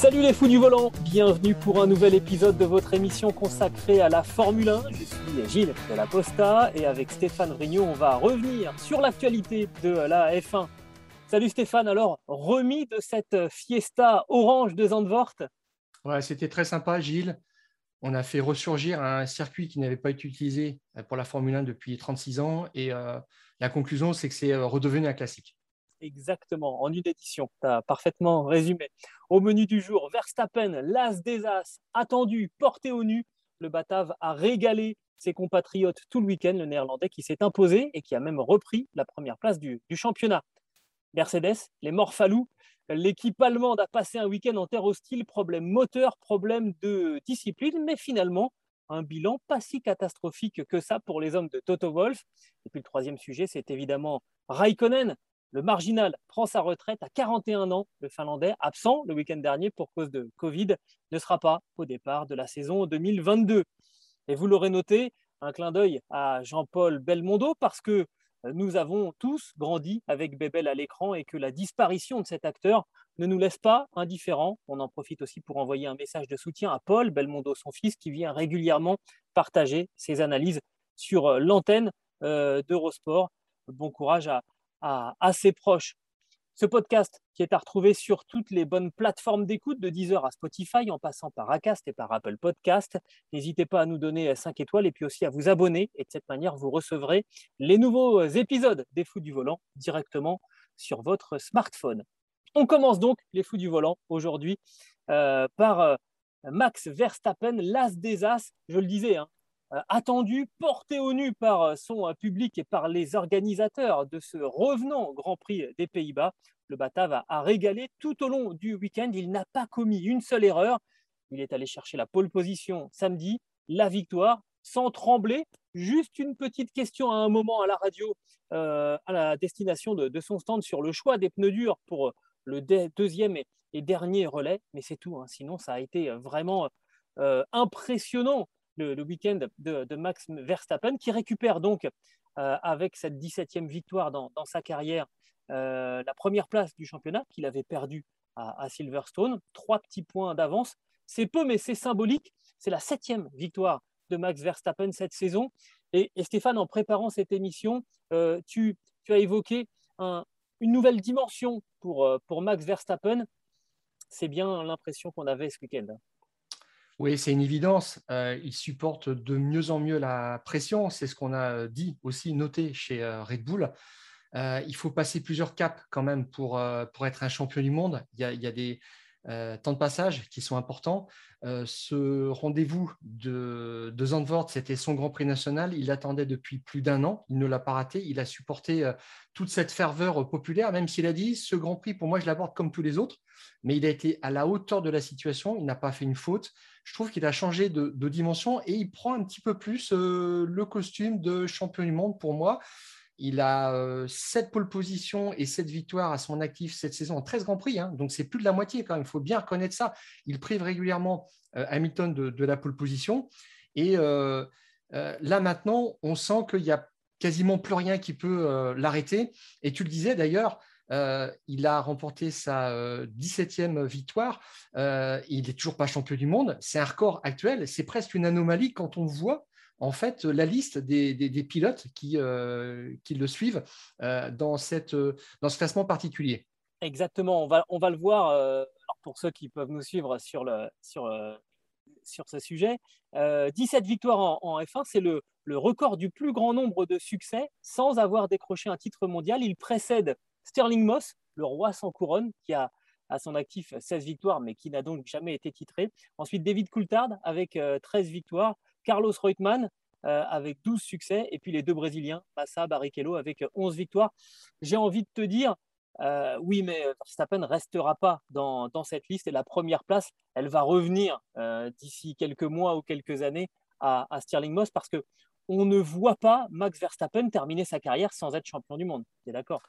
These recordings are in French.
Salut les fous du volant, bienvenue pour un nouvel épisode de votre émission consacrée à la Formule 1. Je suis Gilles de la Posta et avec Stéphane Rignot, on va revenir sur l'actualité de la F1. Salut Stéphane, alors remis de cette fiesta orange de Zandvoort? C'était très sympa Gilles. On a fait ressurgir un circuit qui n'avait pas été utilisé pour la Formule 1 depuis 36 ans et euh, la conclusion c'est que c'est euh, redevenu un classique. Exactement, en une édition. Tu as parfaitement résumé. Au menu du jour, Verstappen, l'as des as, attendu, porté au nu. Le Batave a régalé ses compatriotes tout le week-end, le néerlandais qui s'est imposé et qui a même repris la première place du, championnat. Mercedes, les Morphalous, l'équipe allemande a passé un week-end en terre hostile, problème moteur, problème de discipline, mais finalement, un bilan pas si catastrophique que ça pour les hommes de Toto Wolff. Et puis le troisième sujet, c'est évidemment Raikkonen, le marginal prend sa retraite à 41 ans. Le Finlandais, absent le week-end dernier pour cause de Covid, ne sera pas au départ de la saison 2022. Et vous l'aurez noté, un clin d'œil à Jean-Paul Belmondo parce que nous avons tous grandi avec Bébel à l'écran et que la disparition de cet acteur ne nous laisse pas indifférents. On en profite aussi pour envoyer un message de soutien à Paul Belmondo, son fils, qui vient régulièrement partager ses analyses sur l'antenne d'Eurosport. Bon courage à, à, à, ses proches. Ce podcast qui est à retrouver sur toutes les bonnes plateformes d'écoute de Deezer à Spotify en passant par Acast et par Apple Podcast. N'hésitez pas à nous donner 5 étoiles et puis aussi à vous abonner et de cette manière vous recevrez les nouveaux épisodes des Fous du Volant directement sur votre smartphone. On commence donc les Fous du Volant aujourd'hui euh, par euh, Max Verstappen, l'as des as. Je le disais, hein, attendu, porté au nu par son public et par les organisateurs de ce revenant Grand Prix des Pays-Bas. Le Batave a régalé tout au long du week-end. Il n'a pas commis une seule erreur. Il est allé chercher la pole position samedi, la victoire, sans trembler. Juste une petite question à un moment à la radio, euh, à la destination de, son stand sur le choix des pneus durs pour le deuxième et, dernier relais. Mais c'est tout. Hein. Sinon, ça a été vraiment euh, impressionnant le, week-end de, Max Verstappen, qui récupère donc euh, avec cette 17e victoire dans, sa carrière euh, la première place du championnat qu'il avait perdu à, Silverstone. Trois petits points d'avance. C'est peu, mais c'est symbolique. C'est la septième victoire de Max Verstappen cette saison. Et, Stéphane, en préparant cette émission, euh, tu, as évoqué un, une nouvelle dimension pour, pour Max Verstappen. C'est bien l'impression qu'on avait ce week-end. Oui, c'est une évidence. Euh, il supporte de mieux en mieux la pression. C'est ce qu'on a dit aussi, noté chez euh, Red Bull. Euh, il faut passer plusieurs caps quand même pour, euh, être un champion du monde. Il y a, des euh, temps de passage qui sont importants. ce rendez-vous de, de Zandvoort, c'était son Grand Prix national. Il l'attendait depuis plus d'un an. Il ne l'a pas raté. Il a supporté toute cette ferveur populaire, même s'il a dit ce Grand Prix, pour moi, je l'aborde comme tous les autres. Mais il a été à la hauteur de la situation. Il n'a pas fait une faute je trouve qu'il a changé de, dimension et il prend un petit peu plus euh, le costume de champion du monde pour moi. Il a euh, 7 pole positions et 7 victoires à son actif cette saison en 13 Grands Prix. Hein, donc, c'est plus de la moitié quand même. Il faut bien reconnaître ça. Il prive régulièrement euh, Hamilton de, de, la pole position. Et euh, là, maintenant, on sent qu'il n'y a quasiment plus rien qui peut l'arrêter. Et tu le disais d'ailleurs, euh, il a remporté sa euh, 17e victoire. Euh, il n'est toujours pas champion du monde. C'est un record actuel. C'est presque une anomalie quand on voit en fait la liste des, des, pilotes qui, euh, qui, le suivent dans, cette, dans ce classement particulier. Exactement. On va, on va le voir pour ceux qui peuvent nous suivre sur, le, sur, sur ce sujet. 17 victoires en, en F1, c'est le, le record du plus grand nombre de succès sans avoir décroché un titre mondial. Il précède Sterling Moss, le roi sans couronne, qui a à son actif 16 victoires, mais qui n'a donc jamais été titré. Ensuite, David Coulthard avec 13 victoires. Carlos Reutemann, avec 12 succès, et puis les deux Brésiliens, Massa, Barrichello, avec 11 victoires. J'ai envie de te dire, oui, mais Verstappen ne restera pas dans, cette liste, et la première place, elle va revenir d'ici quelques mois ou quelques années à, à Stirling Moss, parce que on ne voit pas Max Verstappen terminer sa carrière sans être champion du monde. Tu es d'accord?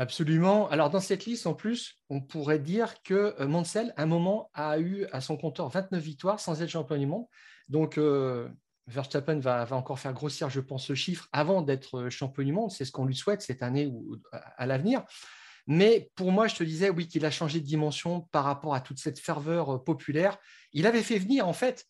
Absolument. Alors, dans cette liste, en plus, on pourrait dire que euh, Mansell, à un moment, a eu à son compteur 29 victoires sans être champion du monde. Donc, euh, Verstappen va, encore faire grossir, je pense, ce chiffre avant d'être euh, champion du monde. C'est ce qu'on lui souhaite cette année ou à l'avenir. Mais pour moi, je te disais, oui, qu'il a changé de dimension par rapport à toute cette ferveur populaire. Il avait fait venir, en fait,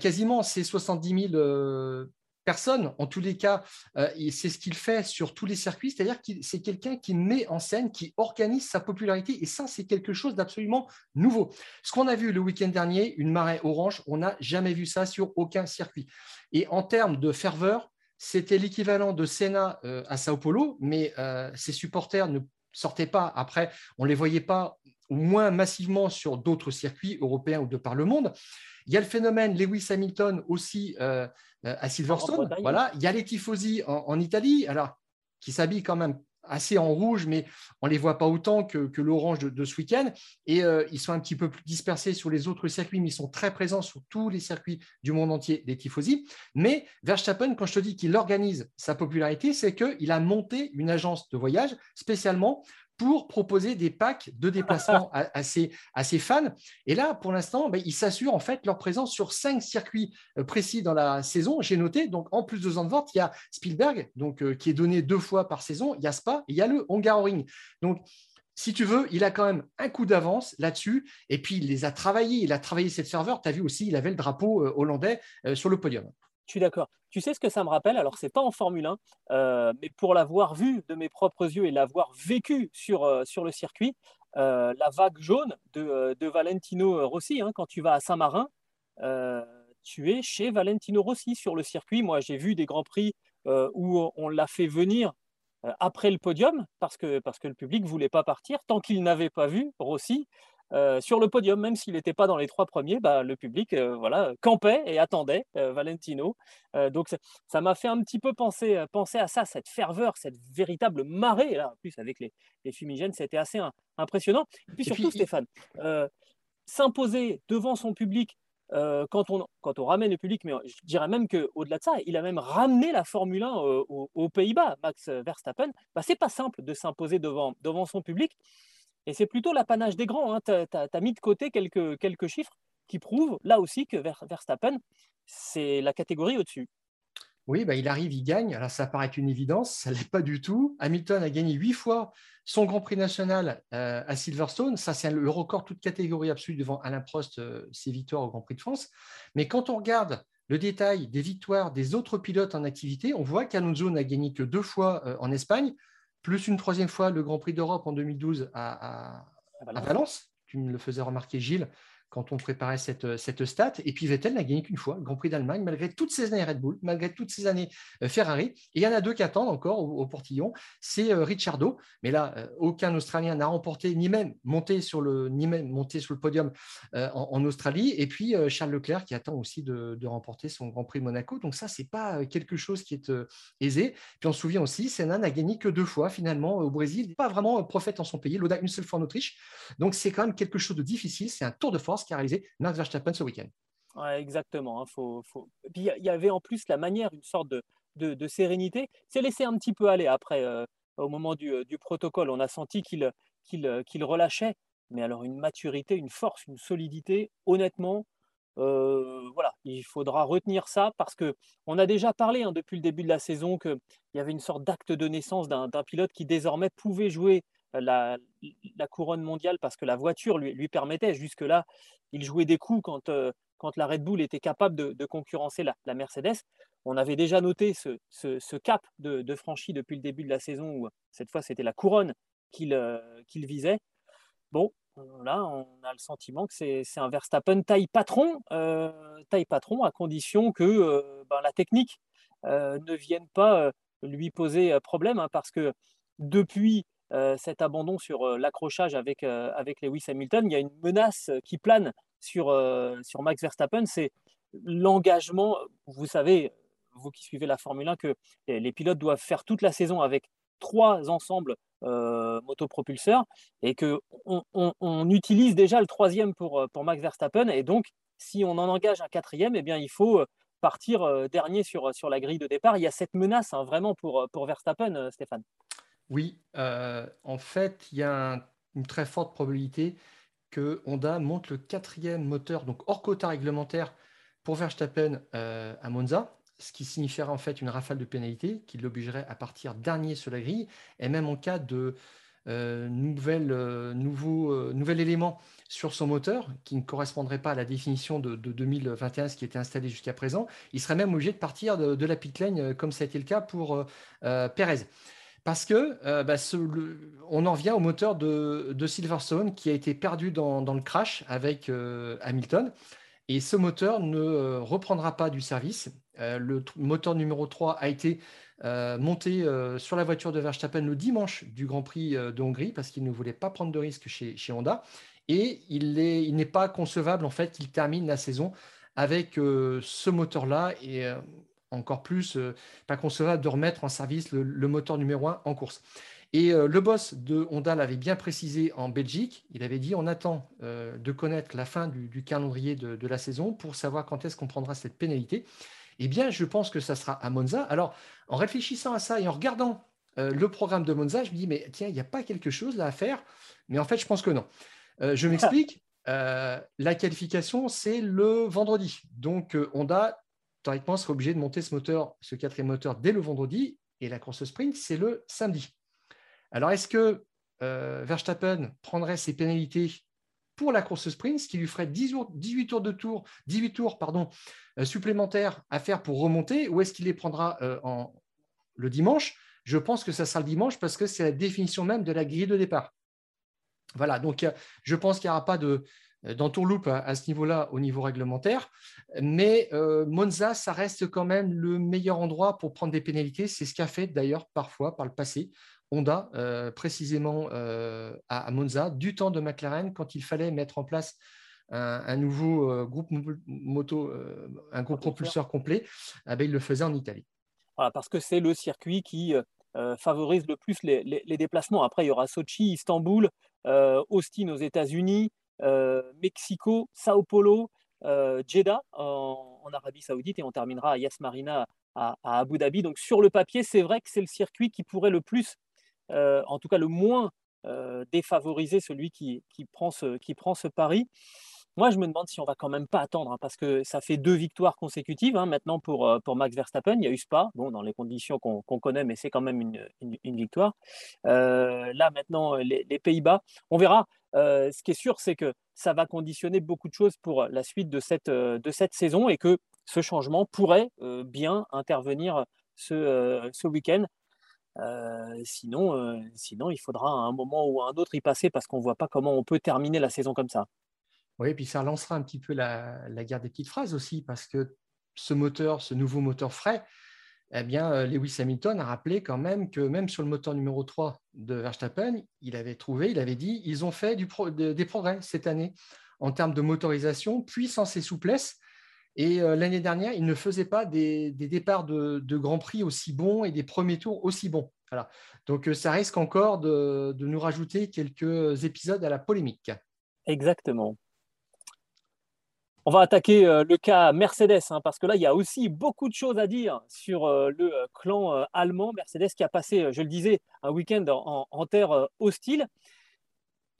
quasiment ces 70 000 personne, en tous les cas, euh, c'est ce qu'il fait sur tous les circuits, c'est-à-dire que c'est quelqu'un qui met en scène, qui organise sa popularité, et ça, c'est quelque chose d'absolument nouveau. Ce qu'on a vu le week-end dernier, une marée orange, on n'a jamais vu ça sur aucun circuit. Et en termes de ferveur, c'était l'équivalent de Senna euh, à Sao Paulo, mais euh, ses supporters ne sortaient pas. Après, on ne les voyait pas au moins massivement sur d'autres circuits européens ou de par le monde. Il y a le phénomène Lewis Hamilton aussi à Silverstone. Voilà. Il y a les tifosi en, Italie, alors qui s'habillent quand même assez en rouge, mais on ne les voit pas autant que, l'orange de, ce week-end. Et euh, ils sont un petit peu plus dispersés sur les autres circuits, mais ils sont très présents sur tous les circuits du monde entier des tifosi. Mais Verstappen, quand je te dis qu'il organise sa popularité, c'est qu'il a monté une agence de voyage spécialement pour proposer des packs de déplacement à, ses, fans. Et là, pour l'instant, ben, ils s'assurent en fait leur présence sur cinq circuits euh, précis dans la saison. J'ai noté, donc en plus de Zandvoort, il y a Spielberg, donc, euh, qui est donné deux fois par saison, il y a Spa, et il y a le Hungaroring. Donc, si tu veux, il a quand même un coup d'avance là-dessus. Et puis, il les a travaillés. Il a travaillé cette serveur. Tu as vu aussi, il avait le drapeau euh, hollandais sur le podium. Je suis d'accord. Tu sais ce que ça me rappelle? Alors, c'est pas en Formule 1, euh, mais pour l'avoir vu de mes propres yeux et l'avoir vécu sur, euh, le circuit, euh, la vague jaune de, Valentino Rossi, hein, quand tu vas à Saint-Marin, tu es chez Valentino Rossi sur le circuit. Moi, j'ai vu des grands prix où on l'a fait venir après le podium parce que, parce que le public voulait pas partir tant qu'il n'avait pas vu Rossi euh, sur le podium, même s'il n'était pas dans les trois premiers, bah, le public euh, voilà, campait et attendait euh, Valentino. donc ça m'a fait un petit peu penser, penser à ça, cette ferveur, cette véritable marée. Là, en plus, avec les, fumigènes, c'était assez impressionnant. Et puis surtout, Stéphane, s'imposer devant son public quand, on, quand on ramène le public, mais je dirais même qu'au-delà de ça, il a même ramené la Formule 1 aux, Pays-Bas, Max Verstappen. Bah, c'est pas simple de s'imposer devant, devant son public. Et c'est plutôt l'apanage des grands. Hein. Tu as, mis de côté quelques, chiffres qui prouvent là aussi que Verstappen, c'est la catégorie au-dessus. Oui, bah, il arrive, il gagne. Alors ça paraît une évidence, ça ne l'est pas du tout. Hamilton a gagné huit fois son Grand Prix national euh, à Silverstone. Ça, c'est le record toute catégorie absolue devant Alain Prost, euh, ses victoires au Grand Prix de France. Mais quand on regarde le détail des victoires des autres pilotes en activité, on voit qu'Alonso n'a gagné que deux fois euh, en Espagne plus une troisième fois le Grand Prix d'Europe en 2012 à, à, Valence. Tu me le faisais remarquer, Gilles, quand on préparait cette, cette stat. Et puis Vettel n'a gagné qu'une fois le Grand Prix d'Allemagne, malgré toutes ces années Red Bull, malgré toutes ces années euh, Ferrari. Et il y en a deux qui attendent encore au, portillon, c'est euh, Ricciardo. Mais là, euh, aucun Australien n'a remporté, ni même monté sur le, ni même monté sur le podium en, Australie. Et puis Charles Leclerc qui attend aussi de, remporter son Grand Prix Monaco. Donc ça, c'est pas quelque chose qui est aisé. Puis on se souvient aussi, Senna n'a gagné que deux fois finalement au Brésil. Pas vraiment prophète en son pays. Loda une seule fois en Autriche. Donc c'est quand même quelque chose de difficile. C'est un tour de force qui a réalisé Max Verstappen ce week-end. exactement. Hein, il y avait en plus la manière, une sorte de, de, sérénité. C'est laissé un petit peu aller après, euh, au moment du, euh, du, protocole. On a senti qu'il qu'il qu'il relâchait, mais alors une maturité, une force, une solidité, honnêtement. Euh, voilà, il faudra retenir ça parce que on a déjà parlé hein, depuis le début de la saison qu'il y avait une sorte d'acte de naissance d'un pilote qui désormais pouvait jouer la, couronne mondiale parce que la voiture lui, permettait. Jusque-là, il jouait des coups quand, euh, quand la Red Bull était capable de, concurrencer la, Mercedes. On avait déjà noté ce, cap de, de, franchi depuis le début de la saison où cette fois c'était la couronne qu'il euh, visait. Bon, là, on a le sentiment que c'est un Verstappen taille patron, euh, taille patron à condition que ben, la technique ne vienne pas lui poser problème, hein, parce que depuis euh, cet abandon sur euh, l'accrochage avec, euh, avec Lewis Hamilton, il y a une menace qui plane sur, sur Max Verstappen, c'est l'engagement, vous savez, vous qui suivez la Formule 1, que les pilotes doivent faire toute la saison avec trois ensembles motopropulseurs et qu'on on, utilise déjà le troisième pour, pour Max Verstappen. Et donc, si on en engage un quatrième, eh bien, il faut partir dernier sur, sur la grille de départ. Il y a cette menace hein, vraiment pour, pour Verstappen, Stéphane. Oui, en fait, il y a une très forte probabilité que Honda monte le quatrième moteur, donc hors quota réglementaire, pour Verstappen à Monza ce qui signifierait en fait une rafale de pénalité qui l'obligerait à partir dernier sur la grille, et même en cas de euh, nouvel, euh, euh, élément sur son moteur qui ne correspondrait pas à la définition de, 2021, ce qui était installé jusqu'à présent, il serait même obligé de partir de, la pit lane comme ça a été le cas pour Perez. Parce que bah, on en vient au moteur de, Silverstone qui a été perdu dans, le crash avec Hamilton. Et ce moteur ne reprendra pas du service. Euh, le moteur numéro 3 a été euh, monté euh, sur la voiture de Verstappen le dimanche du Grand Prix de Hongrie parce qu'il ne voulait pas prendre de risque chez, Honda. Et il n'est pas concevable en fait qu'il termine la saison avec ce moteur-là et encore plus pas concevable de remettre en service le, moteur numéro 1 en course. Et le boss de Honda l'avait bien précisé en Belgique. Il avait dit on attend de connaître la fin du, calendrier de, la saison pour savoir quand est-ce qu'on prendra cette pénalité. Eh bien, je pense que ça sera à Monza. Alors, en réfléchissant à ça et en regardant euh, le programme de Monza, je me dis, mais tiens, il n'y a pas quelque chose là à faire? Mais en fait, je pense que non. Euh, je m'explique. Euh, la qualification, c'est le vendredi. Donc, Honda, théoriquement, serait obligé de monter ce moteur, ce quatrième moteur, dès le vendredi. Et la course sprint, c'est le samedi. Alors, est-ce que Verstappen prendrait ses pénalités pour la course sprint, ce qui lui ferait 18 tours de tour, 18 tours pardon, euh, supplémentaires à faire pour remonter, ou est-ce qu'il les prendra euh, en, le dimanche? Je pense que ça sera le dimanche parce que c'est la définition même de la grille de départ. Voilà, donc euh, je pense qu'il n'y aura pas de d'entourloupe à, à, ce niveau-là, au niveau réglementaire. Mais Monza, ça reste quand même le meilleur endroit pour prendre des pénalités. C'est ce qu'a fait d'ailleurs parfois par le passé Honda, euh, précisément euh, à, Monza, du temps de McLaren, quand il fallait mettre en place un, nouveau euh, groupe moto, un groupe propulseur complet, eh ben, il le faisait en Italie. parce que c'est le circuit qui favorise le plus les, déplacements. Après, il y aura Sochi, Istanbul, Austin aux États-Unis, Mexico, Sao Paulo, Jeddah en, Arabie Saoudite et on terminera à Yas Marina à, Abu Dhabi. Donc sur le papier, c'est vrai que c'est le circuit qui pourrait le plus euh, en tout cas le moins euh, défavorisé, celui qui, prend ce, qui prend ce pari. Moi, je me demande si on va quand même pas attendre, hein, parce que ça fait deux victoires consécutives hein, maintenant pour, euh, pour Max Verstappen. Il y a eu Spa, bon, dans les conditions qu'on connaît, mais c'est quand même une, victoire. là, maintenant, les, Pays-Bas, on verra. Ce qui est sûr, c'est que ça va conditionner beaucoup de choses pour la suite de cette, de cette saison et que ce changement pourrait bien intervenir ce, ce week-end sinon, sinon, il faudra à un moment ou à un autre y passer parce qu'on ne voit pas comment on peut terminer la saison comme ça. Oui, et puis ça lancera un petit peu la, guerre des petites phrases aussi parce que ce moteur, ce nouveau moteur frais, eh bien, Lewis Hamilton a rappelé quand même que même sur le moteur numéro 3 de Verstappen, il avait trouvé, il avait dit, ils ont fait des progrès cette année en termes de motorisation, puissance et souplesse. Et euh, l'année dernière, il ne faisait pas des, départs de, de, Grand Prix aussi bons et des premiers tours aussi bons. Voilà. Donc euh, ça risque encore de, nous rajouter quelques épisodes à la polémique. Exactement. On va attaquer euh, le cas Mercedes, hein, parce que là, il y a aussi beaucoup de choses à dire sur le clan allemand. Mercedes qui a passé, je le disais, un week-end en terre hostile.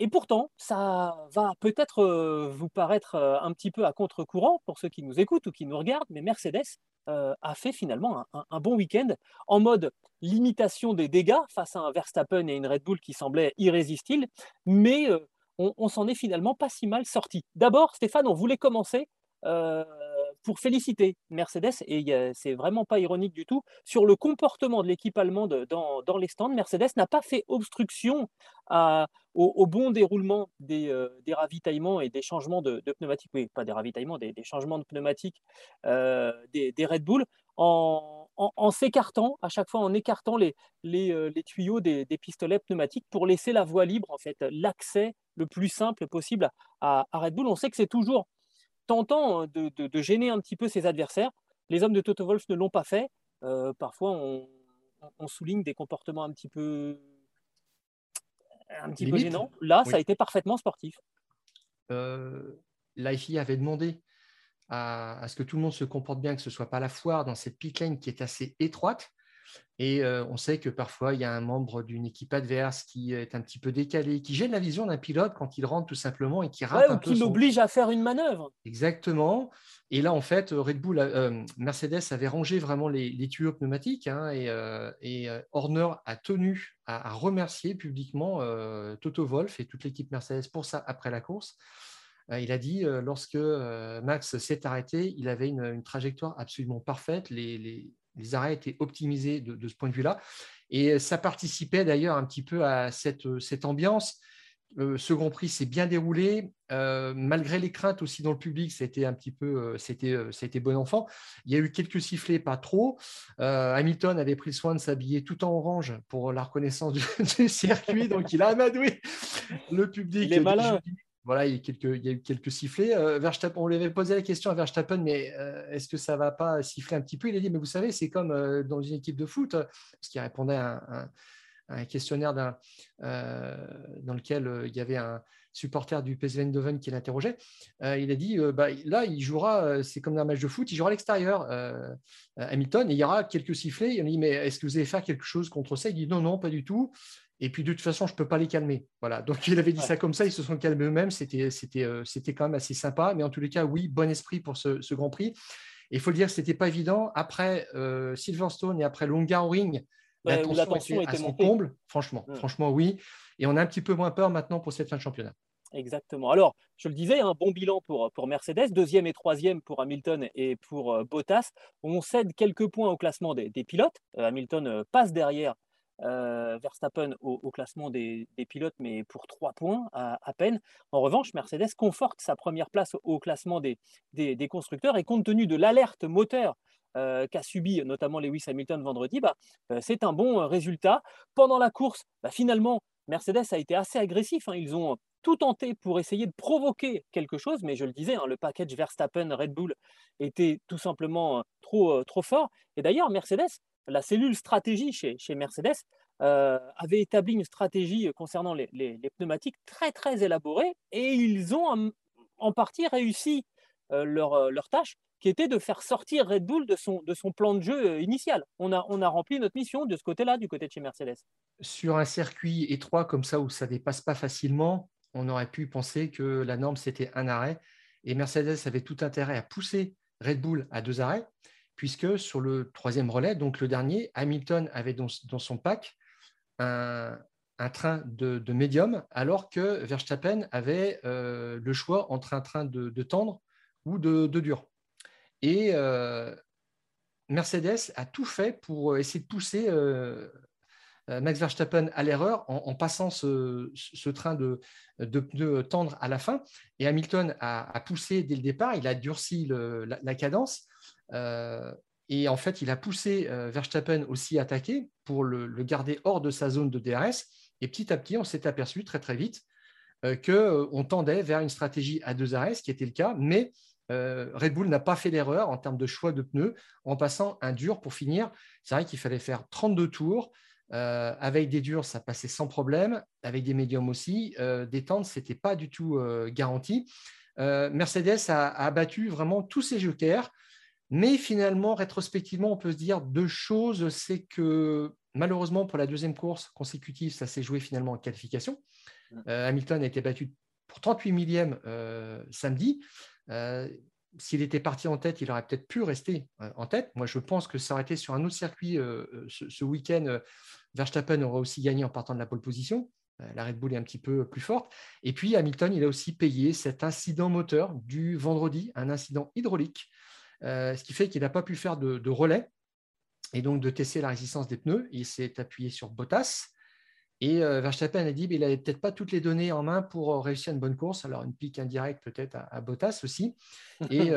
Et pourtant, ça va peut-être euh, vous paraître euh, un petit peu à contre-courant pour ceux qui nous écoutent ou qui nous regardent, mais Mercedes euh, a fait finalement un, bon week-end en mode limitation des dégâts face à un Verstappen et une Red Bull qui semblaient irrésistibles, mais on, s'en est finalement pas si mal sorti. D'abord, Stéphane, on voulait commencer pour féliciter Mercedes, et c'est vraiment pas ironique du tout, sur le comportement de l'équipe allemande dans, les stands. Mercedes n'a pas fait obstruction au, bon déroulement euh, des, ravitaillements et des changements de, pneumatiques, oui, pas des ravitaillements, des, changements de pneumatiques euh, des, Red Bull, en, s'écartant, à chaque fois en écartant les, euh, tuyaux des, pistolets pneumatiques pour laisser la voie libre, en fait, l'accès le plus simple possible à Red Bull. On sait que c'est toujours tentant hein, de, gêner un petit peu ses adversaires. Les hommes de Toto Wolf ne l'ont pas fait. parfois, on, souligne des comportements un petit peu, un petit peu gênants. Là, ça a été parfaitement sportif. Euh, L'IFI avait demandé à, ce que tout le monde se comporte bien, que ce ne soit pas la foire dans cette pit lane qui est assez étroite. Et euh, on sait que parfois, il y a un membre d'une équipe adverse qui est un petit peu décalé, qui gêne la vision d'un pilote quand il rentre tout simplement et qui rate un ou qui l'oblige à faire une manœuvre. Exactement. Et là, en fait, Red Bull, euh, Mercedes avait rangé vraiment les, tuyaux pneumatiques hein, et, euh, Horner a tenu à, remercier publiquement Toto Wolff et toute l'équipe Mercedes pour ça après la course. Il a dit, lorsque Max s'est arrêté, il avait une, trajectoire absolument parfaite. les, les arrêts étaient optimisés de, ce point de vue-là. Et ça participait d'ailleurs un petit peu à cette, ambiance. Euh, ce Grand Prix s'est bien déroulé, euh, malgré les craintes aussi dans le public, c'était un petit peu, euh, c'était, c'était bon enfant. Il y a eu quelques sifflets, pas trop. Hamilton avait pris soin de s'habiller tout en orange pour la reconnaissance du, circuit, donc il a amadoué le public. Il est malin voilà, il y, a eu quelques sifflets. Euh, on lui avait posé la question à Verstappen, mais euh, est-ce que ça ne va pas siffler un petit peu? Il a dit, mais vous savez, c'est comme euh, dans une équipe de foot, parce qu'il répondait à un, questionnaire dans lequel il y avait un supporter du PSV Eindhoven qui l'interrogeait. il a dit, bah, là, il jouera, c'est comme dans un match de foot, il jouera à l'extérieur, Hamilton, et il y aura quelques sifflets. Il a dit, mais est-ce que vous allez faire quelque chose contre ça? Il dit, non, non, pas du tout. Et puis de toute façon, je ne peux pas les calmer. Voilà. Donc il avait dit ça comme ça, ils se sont calmés eux-mêmes. C'était, c'était, euh, c'était quand même assez sympa. Mais en tous les cas, oui, bon esprit pour ce, Grand Prix. Et il faut le dire, ce n'était pas évident. Après euh, Silverstone et après Ring, la tension était à son comble. Franchement, mm. franchement, oui. Et on a un petit peu moins peur maintenant pour cette fin de championnat. Exactement. Alors, je le disais, un bon bilan pour, pour Mercedes, deuxième et troisième pour Hamilton et pour euh, Bottas. On cède quelques points au classement des, pilotes. Hamilton passe derrière euh, Verstappen au, classement des, pilotes, mais pour trois points à, peine. En revanche, Mercedes conforte sa première place au, classement des, constructeurs et compte tenu de l'alerte moteur euh, qu'a subi notamment Lewis Hamilton vendredi, bah, euh, c'est un bon résultat. Pendant la course, bah, finalement, Mercedes a été assez agressif. Hein. Ils ont tout tenté pour essayer de provoquer quelque chose, mais je le disais, hein, le package Verstappen-Red Bull était tout simplement trop, trop fort. Et d'ailleurs, Mercedes la cellule stratégie chez, Mercedes euh, avait établi une stratégie concernant les, pneumatiques très très élaborée et ils ont en, partie réussi euh, euh, leur, tâche qui était de faire sortir Red Bull de son, plan de jeu initial. On a, on a rempli notre mission de ce côté-là, du côté de chez Mercedes. Sur un circuit étroit comme ça où ça dépasse pas facilement, on aurait pu penser que la norme c'était un arrêt et Mercedes avait tout intérêt à pousser Red Bull à deux arrêts puisque sur le troisième relais, donc le dernier, Hamilton avait dans, son pack un, train de, médium, alors que Verstappen avait euh, le choix entre un train de, tendre ou de, dur. Et euh, Mercedes a tout fait pour essayer de pousser euh, Max Verstappen à l'erreur en, passant ce, train de, de, tendre à la fin. Et Hamilton a, poussé dès le départ, il a durci la, cadence. Euh, et en fait, il a poussé euh, Verstappen aussi attaquer pour le, garder hors de sa zone de DRS. Et petit à petit, on s'est aperçu très très vite euh, qu'on tendait vers une stratégie à deux arrêts, ce qui était le cas, mais Red Bull n'a pas fait l'erreur en termes de choix de pneus en passant un dur pour finir. C'est vrai qu'il fallait faire 32 tours. avec des durs, ça passait sans problème. Avec des médiums aussi. des tentes, ce n'était pas du tout garanti. Mercedes a, a, abattu vraiment tous ses jokers. Mais finalement, rétrospectivement, on peut se dire deux choses. C'est que malheureusement, pour la deuxième course consécutive, ça s'est joué finalement en qualification. Euh, Hamilton a été battu pour 38 millièmes euh, samedi. Euh, s'il était parti en tête, il aurait peut-être pu rester en tête. Moi, je pense que ça aurait été sur un autre circuit ce, week-end. Verstappen aurait aussi gagné en partant de la pole position. La Red Bull est un petit peu plus forte. Et puis Hamilton, il a aussi payé cet incident moteur du vendredi, un incident hydraulique euh, ce qui fait qu'il n'a pas pu faire de, relais et donc de tester la résistance des pneus. Il s'est appuyé sur Bottas. Et euh, Verstappen a dit qu'il n'avait peut-être pas toutes les données en main pour euh, réussir une bonne course. Alors, une pique indirecte peut-être à, Bottas aussi. Et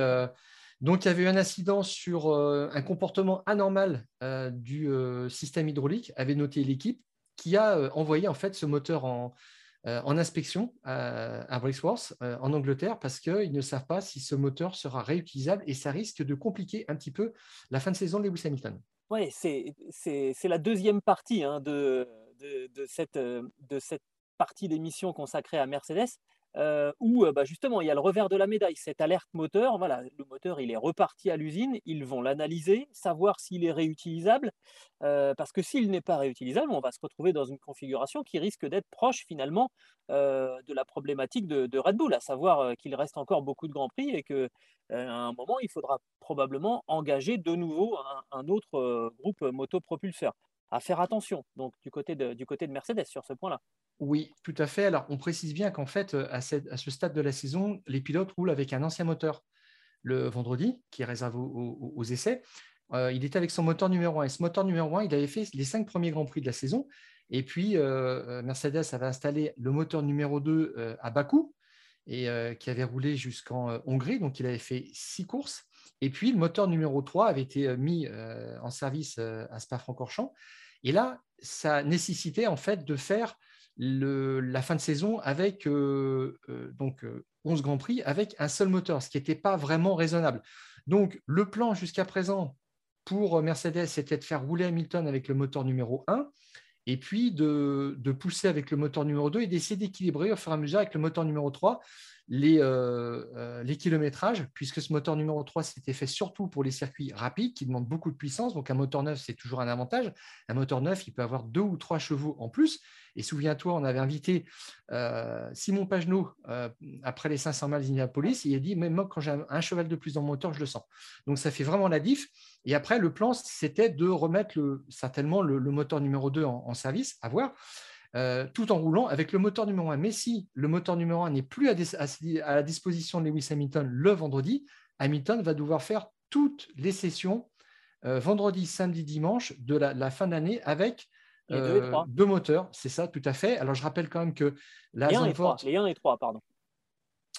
donc, il y avait eu un incident sur un comportement anormal du système hydraulique, avait noté l'équipe, qui a envoyé en fait ce moteur en, en inspection à Brixworth, en Angleterre, parce qu'ils ne savent pas si ce moteur sera réutilisable et ça risque de compliquer un petit peu la fin de saison de Lewis Hamilton. Oui, c'est la deuxième partie hein, cette, de cette partie d'émission consacrée à Mercedes. Euh, où bah, justement il y a le revers de la médaille, cette alerte moteur. Voilà, le moteur il est reparti à l'usine, ils vont l'analyser, savoir s'il est réutilisable, euh, parce que s'il n'est pas réutilisable, on va se retrouver dans une configuration qui risque d'être proche finalement euh, de la problématique de, Red Bull, à savoir qu'il reste encore beaucoup de grands prix et qu'à un moment il faudra probablement engager de nouveau un, autre groupe motopropulseur. À faire attention donc du côté de Mercedes sur ce point-là. Oui, tout à fait. Alors, on précise bien qu'en fait, euh, à, ce stade de la saison, les pilotes roulent avec un ancien moteur le vendredi, qui est réservé aux, essais. Euh, il était avec son moteur numéro 1. Et ce moteur numéro 1, il avait fait les cinq premiers Grands Prix de la saison. Et puis, euh, Mercedes avait installé le moteur numéro 2 à Bakou, et qui avait roulé jusqu'en Hongrie. Donc, il avait fait six courses. Et puis, le moteur numéro 3 avait été mis en service à Spa-Francorchamps. Et là, ça nécessitait en fait de faire la fin de saison avec euh, euh, donc 11 euh, Grands Prix avec un seul moteur, ce qui n'était pas vraiment raisonnable. Donc le plan jusqu'à présent pour Mercedes, c'était de faire rouler Hamilton avec le moteur numéro 1 et puis de, pousser avec le moteur numéro 2 et d'essayer d'équilibrer au fur et à mesure avec le moteur numéro 3 les, les kilométrages, puisque ce moteur numéro 3, c'était fait surtout pour les circuits rapides qui demandent beaucoup de puissance. Donc un moteur neuf, c'est toujours un avantage. Un moteur neuf, il peut avoir deux ou trois chevaux en plus. Et souviens-toi, on avait invité euh, Simon Pagenaud euh, après les 500 miles d'Indianapolis. Il a dit, même moi, quand j'ai un cheval de plus dans mon moteur, je le sens. Donc, ça fait vraiment la diff. Et après, le plan, c'était de remettre le, certainement le, moteur numéro 2 en, service, à voir. Euh, tout en roulant avec le moteur numéro 1. Mais si le moteur numéro 1 n'est plus à, la disposition de Lewis Hamilton le vendredi, Hamilton va devoir faire toutes les sessions vendredi, samedi, dimanche de la fin d'année avec les deux, moteurs, c'est ça, tout à fait. Alors, je rappelle quand même que la les 1 et 3, les 1 et 3, pardon.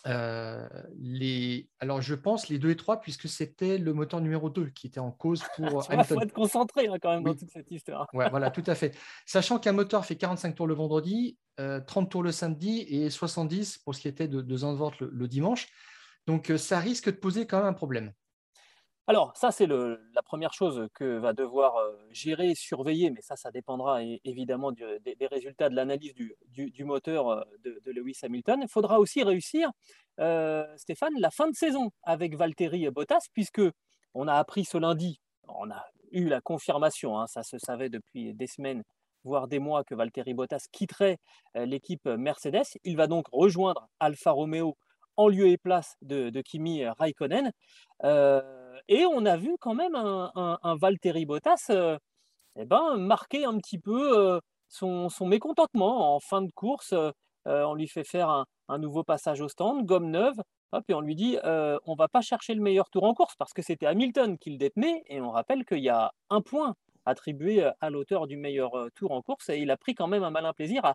Euh, les... Alors, je pense les 2 et 3, puisque c'était le moteur numéro 2 qui était en cause pour Il faut être concentré hein, quand même dans toute cette histoire. ouais, voilà, tout à fait. Sachant qu'un moteur fait 45 tours le vendredi, 30 euh, tours le samedi et 70 pour ce qui était de, de Zandvoort le, le dimanche. Donc, euh, ça risque de poser quand même un problème. Alors, ça, c'est la première chose que va devoir gérer et surveiller, mais ça, ça dépendra évidemment des, résultats de l'analyse du, moteur de, Lewis Hamilton. Il faudra aussi réussir, Stéphane, la fin de saison avec Valtteri Bottas, puisque on a appris ce lundi, on a eu la confirmation, hein, ça se savait depuis des semaines, voire des mois, que Valtteri Bottas quitterait l'équipe Mercedes. Il va donc rejoindre Alfa Romeo en lieu et place de, Kimi Raikkonen. Et on a vu quand même un, un, Bottas euh, eh ben, marquer un petit peu euh, son, mécontentement en fin de course. Euh, on lui fait faire un, nouveau passage au stand, gomme neuve, et on lui dit on va pas chercher le meilleur tour en course parce que c'était Hamilton qui le détenait. Et on rappelle qu'il y a un point attribué à l'auteur du meilleur tour en course et il a pris quand même un malin plaisir à,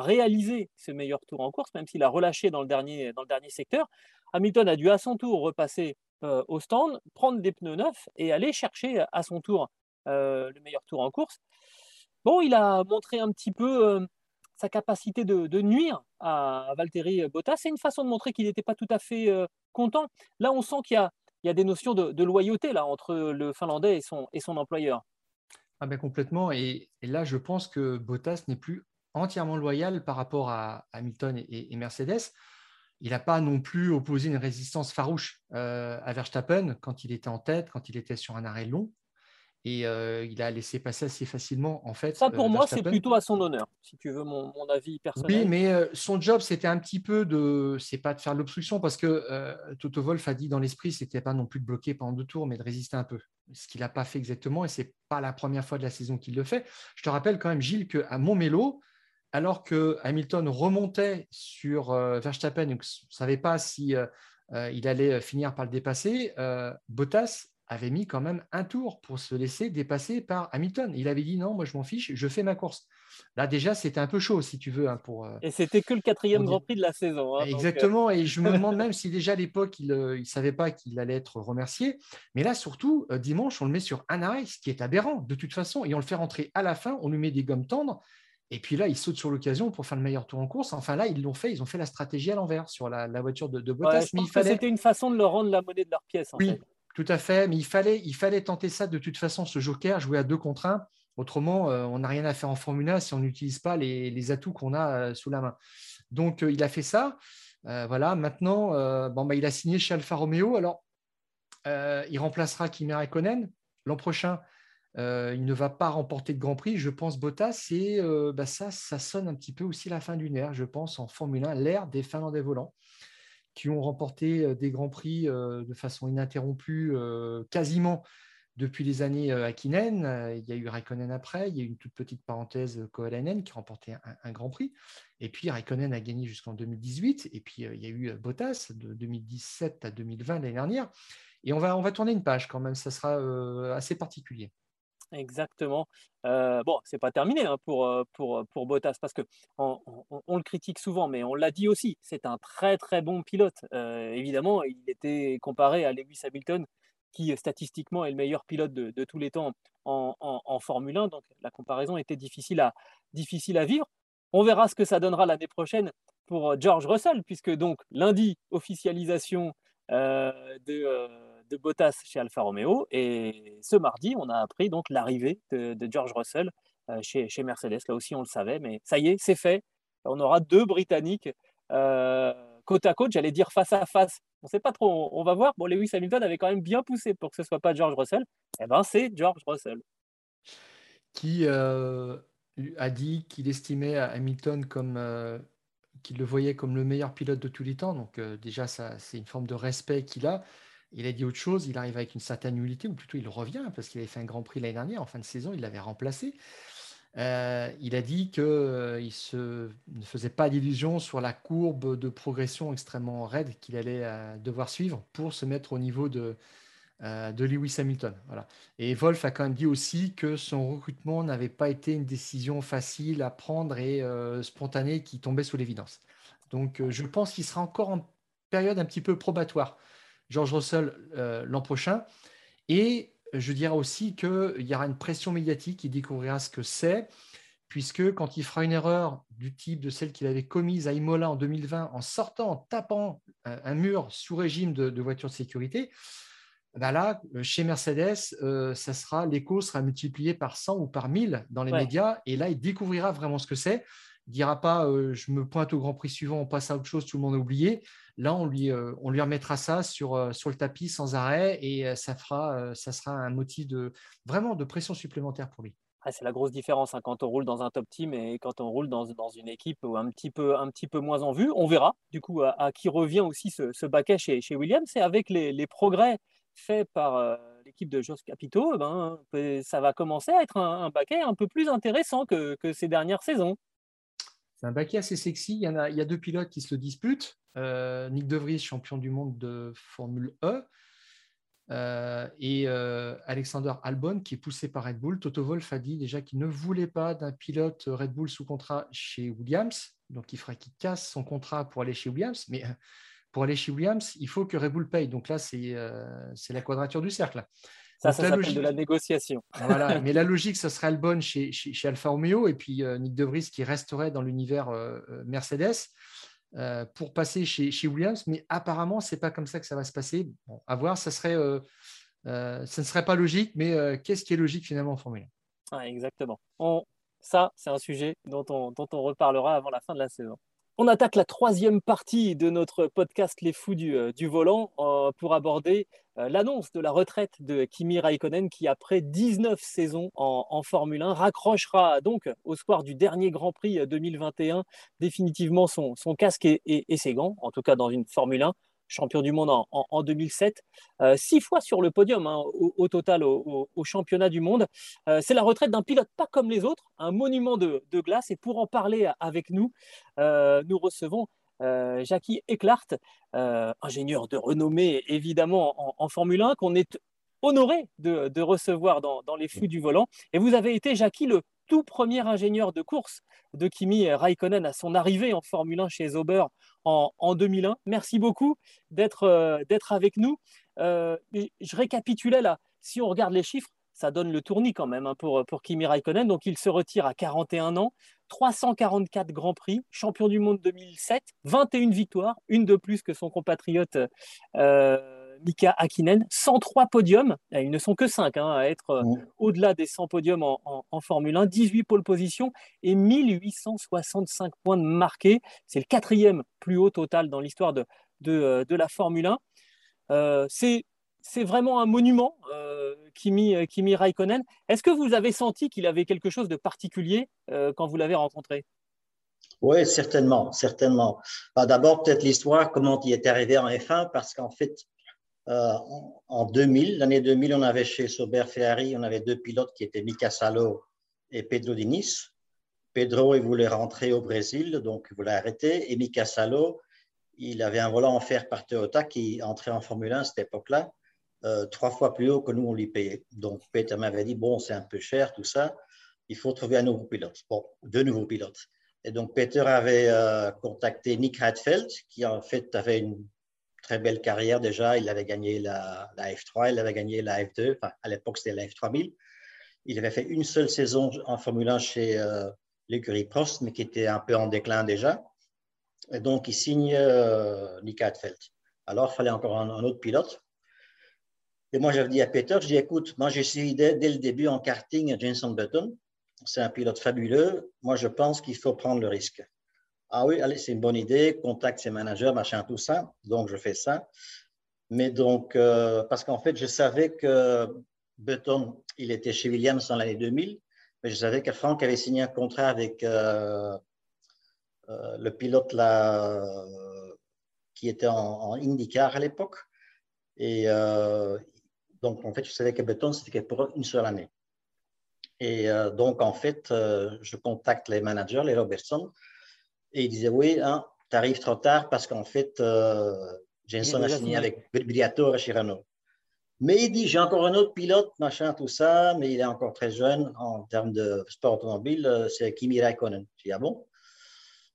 réaliser ce meilleur tour en course, même s'il a relâché dans le dernier, dans le dernier secteur. Hamilton a dû à son tour repasser au stand, prendre des pneus neufs et aller chercher à son tour le meilleur tour en course. Bon, il a montré un petit peu sa capacité de, nuire à Valtteri Bottas. C'est une façon de montrer qu'il n'était pas tout à fait content. Là, on sent qu'il y, a, des notions de, loyauté là, entre le Finlandais et son, et son employeur. Ah ben complètement. Et, là, je pense que Bottas n'est plus entièrement loyal par rapport à Hamilton et Mercedes il n'a pas non plus opposé une résistance farouche euh, à Verstappen quand il était en tête, quand il était sur un arrêt long. Et euh, il a laissé passer assez facilement, en fait. Ça, pour euh, moi, c'est plutôt à son honneur, si tu veux mon, avis personnel. Oui, mais son job, c'était un petit peu de. C'est pas de faire l'obstruction, parce que Toto Wolf a dit dans l'esprit, c'était pas non plus de bloquer pendant deux tours, mais de résister un peu. Ce qu'il n'a pas fait exactement, et c'est pas la première fois de la saison qu'il le fait. Je te rappelle quand même, Gilles, qu'à Montmélo, alors que Hamilton remontait sur Verstappen, donc ne savait pas si euh, il allait finir par le dépasser, Bottas avait mis quand même un tour pour se laisser dépasser par Hamilton. Il avait dit non, moi je m'en fiche, je fais ma course. Là déjà c'était un peu chaud si tu veux hein, pour. et c'était que le quatrième Grand Prix de la saison. Hein, Exactement. Et je me demande même si déjà à l'époque il ne savait pas qu'il allait être remercié. Mais là surtout dimanche on le met sur un arrêt, ce qui est aberrant de toute façon, et on le fait rentrer à la fin, on lui met des gommes tendres Et puis là, ils sautent sur l'occasion pour faire le meilleur tour en course. Enfin là, ils l'ont fait, ils ont fait la stratégie à l'envers sur la, voiture de, de Bottas. mais il fallait... C'était une façon de leur rendre la monnaie de leur pièce. En oui, tout à fait. Mais il fallait, tenter ça de toute façon, ce joker, jouer à deux contre un. Autrement, euh, on n'a rien à faire en Formule 1 si on n'utilise pas les, atouts qu'on a euh, sous la main. Donc, euh, il a fait ça. voilà. Maintenant, bon, bah, il a signé chez Alfa Romeo. Alors, il remplacera Kimi Raikkonen l'an prochain. il ne va pas remporter de Grand Prix, je pense, Bottas. Et bah, ça, ça sonne un petit peu aussi la fin d'une ère, je pense, en Formule 1, l'ère des Finlandais volants qui ont remporté des Grands Prix de façon ininterrompue quasiment depuis les années Akinen. Il y a eu Raikkonen après, il y a eu une toute petite parenthèse Koalainen qui a remporté un, Grand Prix. Et puis Raikkonen a gagné jusqu'en 2018. Et puis il y a eu Bottas de 2017 à 2020 l'année dernière. Et on va tourner une page quand même, ça sera assez particulier. Exactement. Euh, bon, c'est pas terminé hein, pour, euh, pour, euh, pour Bottas parce que on, le critique souvent, mais on l'a dit aussi, c'est un très très bon pilote. évidemment, il était comparé à Lewis Hamilton, qui statistiquement est le meilleur pilote de, tous les temps en, Formule 1, donc la comparaison était difficile à, difficile à vivre. On verra ce que ça donnera l'année prochaine pour George Russell, puisque donc lundi, officialisation de de Bottas chez Alfa Romeo. Et ce mardi, on a appris donc l'arrivée de, George Russell euh, chez, chez, Mercedes. Là aussi, on le savait, mais ça y est, c'est fait. On aura deux Britanniques euh, côte à côte, j'allais dire face à face. On sait pas trop, on, va voir. Bon, Lewis Hamilton avait quand même bien poussé pour que ce soit pas George Russell. Eh ben, c'est George Russell. Qui euh, a dit qu'il estimait Hamilton comme qu'il le voyait comme le meilleur pilote de tous les temps. Donc déjà, ça, c'est une forme de respect qu'il a. Il a dit autre chose, il arrive avec une certaine humilité, ou plutôt il revient, parce qu'il avait fait un Grand Prix l'année dernière, en fin de saison, il l'avait remplacé. Euh, il a dit qu'il euh, ne faisait pas d'illusion sur la courbe de progression extrêmement raide qu'il allait euh, devoir suivre pour se mettre au niveau de, de Lewis Hamilton. Voilà. Et Wolf a quand même dit aussi que son recrutement n'avait pas été une décision facile à prendre et spontanée qui tombait sous l'évidence. Donc je pense qu'il sera encore en période un petit peu probatoire George Russell euh, l'an prochain. Et je dirais aussi qu'il y aura une pression médiatique, il découvrira ce que c'est, puisque quand il fera une erreur du type de celle qu'il avait commise à Imola en 2020 en sortant, en tapant euh, un mur sous régime de, voiture de sécurité, ben là, chez Mercedes, euh, ça sera l'écho sera multiplié par 100 ou par 1000 dans les médias, et là, il découvrira vraiment ce que c'est. Il dira pas, je me pointe au Grand Prix suivant, on passe à autre chose, tout le monde a oublié. Là, on lui, euh, on lui remettra ça sur, euh, sur le tapis sans arrêt et euh, ça, fera, ça sera un motif de, vraiment de pression supplémentaire pour lui. Ah, c'est la grosse différence hein, quand on roule dans un top team et quand on roule dans, dans, une équipe un petit, peu, un petit peu moins en vue. On verra du coup à, qui revient aussi ce, ce baquet chez, Williams et avec les, les progrès faits par l'équipe de Jos Capito, eh ben, ça va commencer à être un, un baquet un peu plus intéressant que, que ces dernières saisons. C'est un baquet assez sexy. Il y, en a, il y a deux pilotes qui se le disputent. Euh, Nick De Vries, champion du monde de Formule E, euh, et euh, Alexander Albon, qui est poussé par Red Bull. Toto Wolff a dit déjà qu'il ne voulait pas d'un pilote Red Bull sous contrat chez Williams, donc il ferait qu'il casse son contrat pour aller chez Williams. Mais pour aller chez Williams, il faut que Red Bull paye. Donc là, c'est la quadrature du cercle. Ça, ça s'appelle de la négociation. Voilà, mais la logique, ce serait Albon chez, chez, chez Alfa Romeo et puis Nick De Vries qui resterait dans l'univers Mercedes. Euh, pour passer chez, chez, Williams, mais apparemment, ce n'est pas comme ça que ça va se passer. Bon, à voir, ça, serait, euh, euh, ça ne serait pas logique, mais qu'est-ce qui est logique finalement en Formule 1 Exactement. On, ça, c'est un sujet dont on, dont on reparlera avant la fin de la saison. On attaque la troisième partie de notre podcast Les Fous du, euh, volant euh, pour aborder euh, l'annonce de la retraite de Kimi Raikkonen qui, après 19 saisons en, Formule 1, raccrochera donc au soir du dernier Grand Prix 2021 définitivement son, casque et, ses gants, en tout cas dans une Formule 1 champion du monde en, 2007, euh, six fois sur le podium hein, au, total au, championnat du monde. Euh, c'est la retraite d'un pilote pas comme les autres, un monument de, glace. Et pour en parler avec nous, euh, nous recevons Jackie Eclart, ingénieur de renommée évidemment en, Formule 1, qu'on est honoré de, recevoir dans, dans, les fous du volant. Et vous avez été, Jackie, le tout premier ingénieur de course de Kimi Raikkonen à son arrivée en Formule 1 chez Sauber en, 2001. Merci beaucoup d'être euh, avec nous. Euh, je récapitulais là, si on regarde les chiffres, ça donne le tournis quand même hein, pour, pour Kimi Raikkonen. Donc il se retire à 41 ans, 344 Grands Prix, champion du monde 2007, 21 victoires, une de plus que son compatriote euh, Mika Hakkinen, 103 podiums, ils ne sont que 5 hein, à être euh, au-delà des 100 podiums en, Formule 1, 18 pole positions et 1865 points de marqués. C'est le quatrième plus haut total dans l'histoire de, de, la Formule 1. c'est c'est vraiment un monument, euh, Kimi, euh, Kimi Raikkonen. Est-ce que vous avez senti qu'il avait quelque chose de particulier euh, quand vous l'avez rencontré? Oui, certainement, certainement. Bah, d'abord, peut-être l'histoire, comment il est arrivé en F1, parce qu'en fait, en 2000, l'année 2000, on avait chez Sauber Ferrari, on avait deux pilotes qui étaient Mika Salo et Pedro Diniz. Pedro, il voulait rentrer au Brésil, donc il voulait arrêter. Et Mika Salo, il avait un volant en fer par Toyota qui entrait en Formule 1 à cette époque-là. Euh, trois fois plus haut que nous, on lui payait. Donc, Peter m'avait dit, bon, c'est un peu cher, tout ça, il faut trouver un nouveau pilote. Bon, deux nouveaux pilotes. Et donc, Peter avait euh, contacté Nick Hadfeld, qui en fait avait une très belle carrière déjà. Il avait gagné la, F3, il avait gagné la F2, enfin, à l'époque, c'était la F3000. Il avait fait une seule saison en Formule 1 chez euh, l'écurie Prost, mais qui était un peu en déclin déjà. Et donc, il signe Nick Hadfeld. Alors, il fallait encore un autre pilote. Et moi, j'avais dit à Peter, je dis, écoute, moi, j'ai suivi dès, le début en karting Jenson Button. C'est un pilote fabuleux. Moi, je pense qu'il faut prendre le risque. Ah oui, allez, c'est une bonne idée. Contacte ses managers, machin, tout ça. Donc, je fais ça. Mais donc, euh, parce qu'en fait, je savais que Button, il était chez Williams dans l'année 2000, mais je savais que Frank avait signé un contrat avec euh, euh, le pilote là, qui était en, en IndyCar à l'époque. Et donc, en fait, je savais que Beton, c'était pour une seule année. Et donc, en fait, je contacte les managers, les Robertson, et ils disaient Oui, hein, tu arrives trop tard parce qu'en fait, euh, Jenson a signé avec Briatore Renault. Mais il dit J'ai encore un autre pilote, machin, tout ça, mais il est encore très jeune en termes de sport automobile, c'est Kimi Raikkonen. Je dis Ah bon?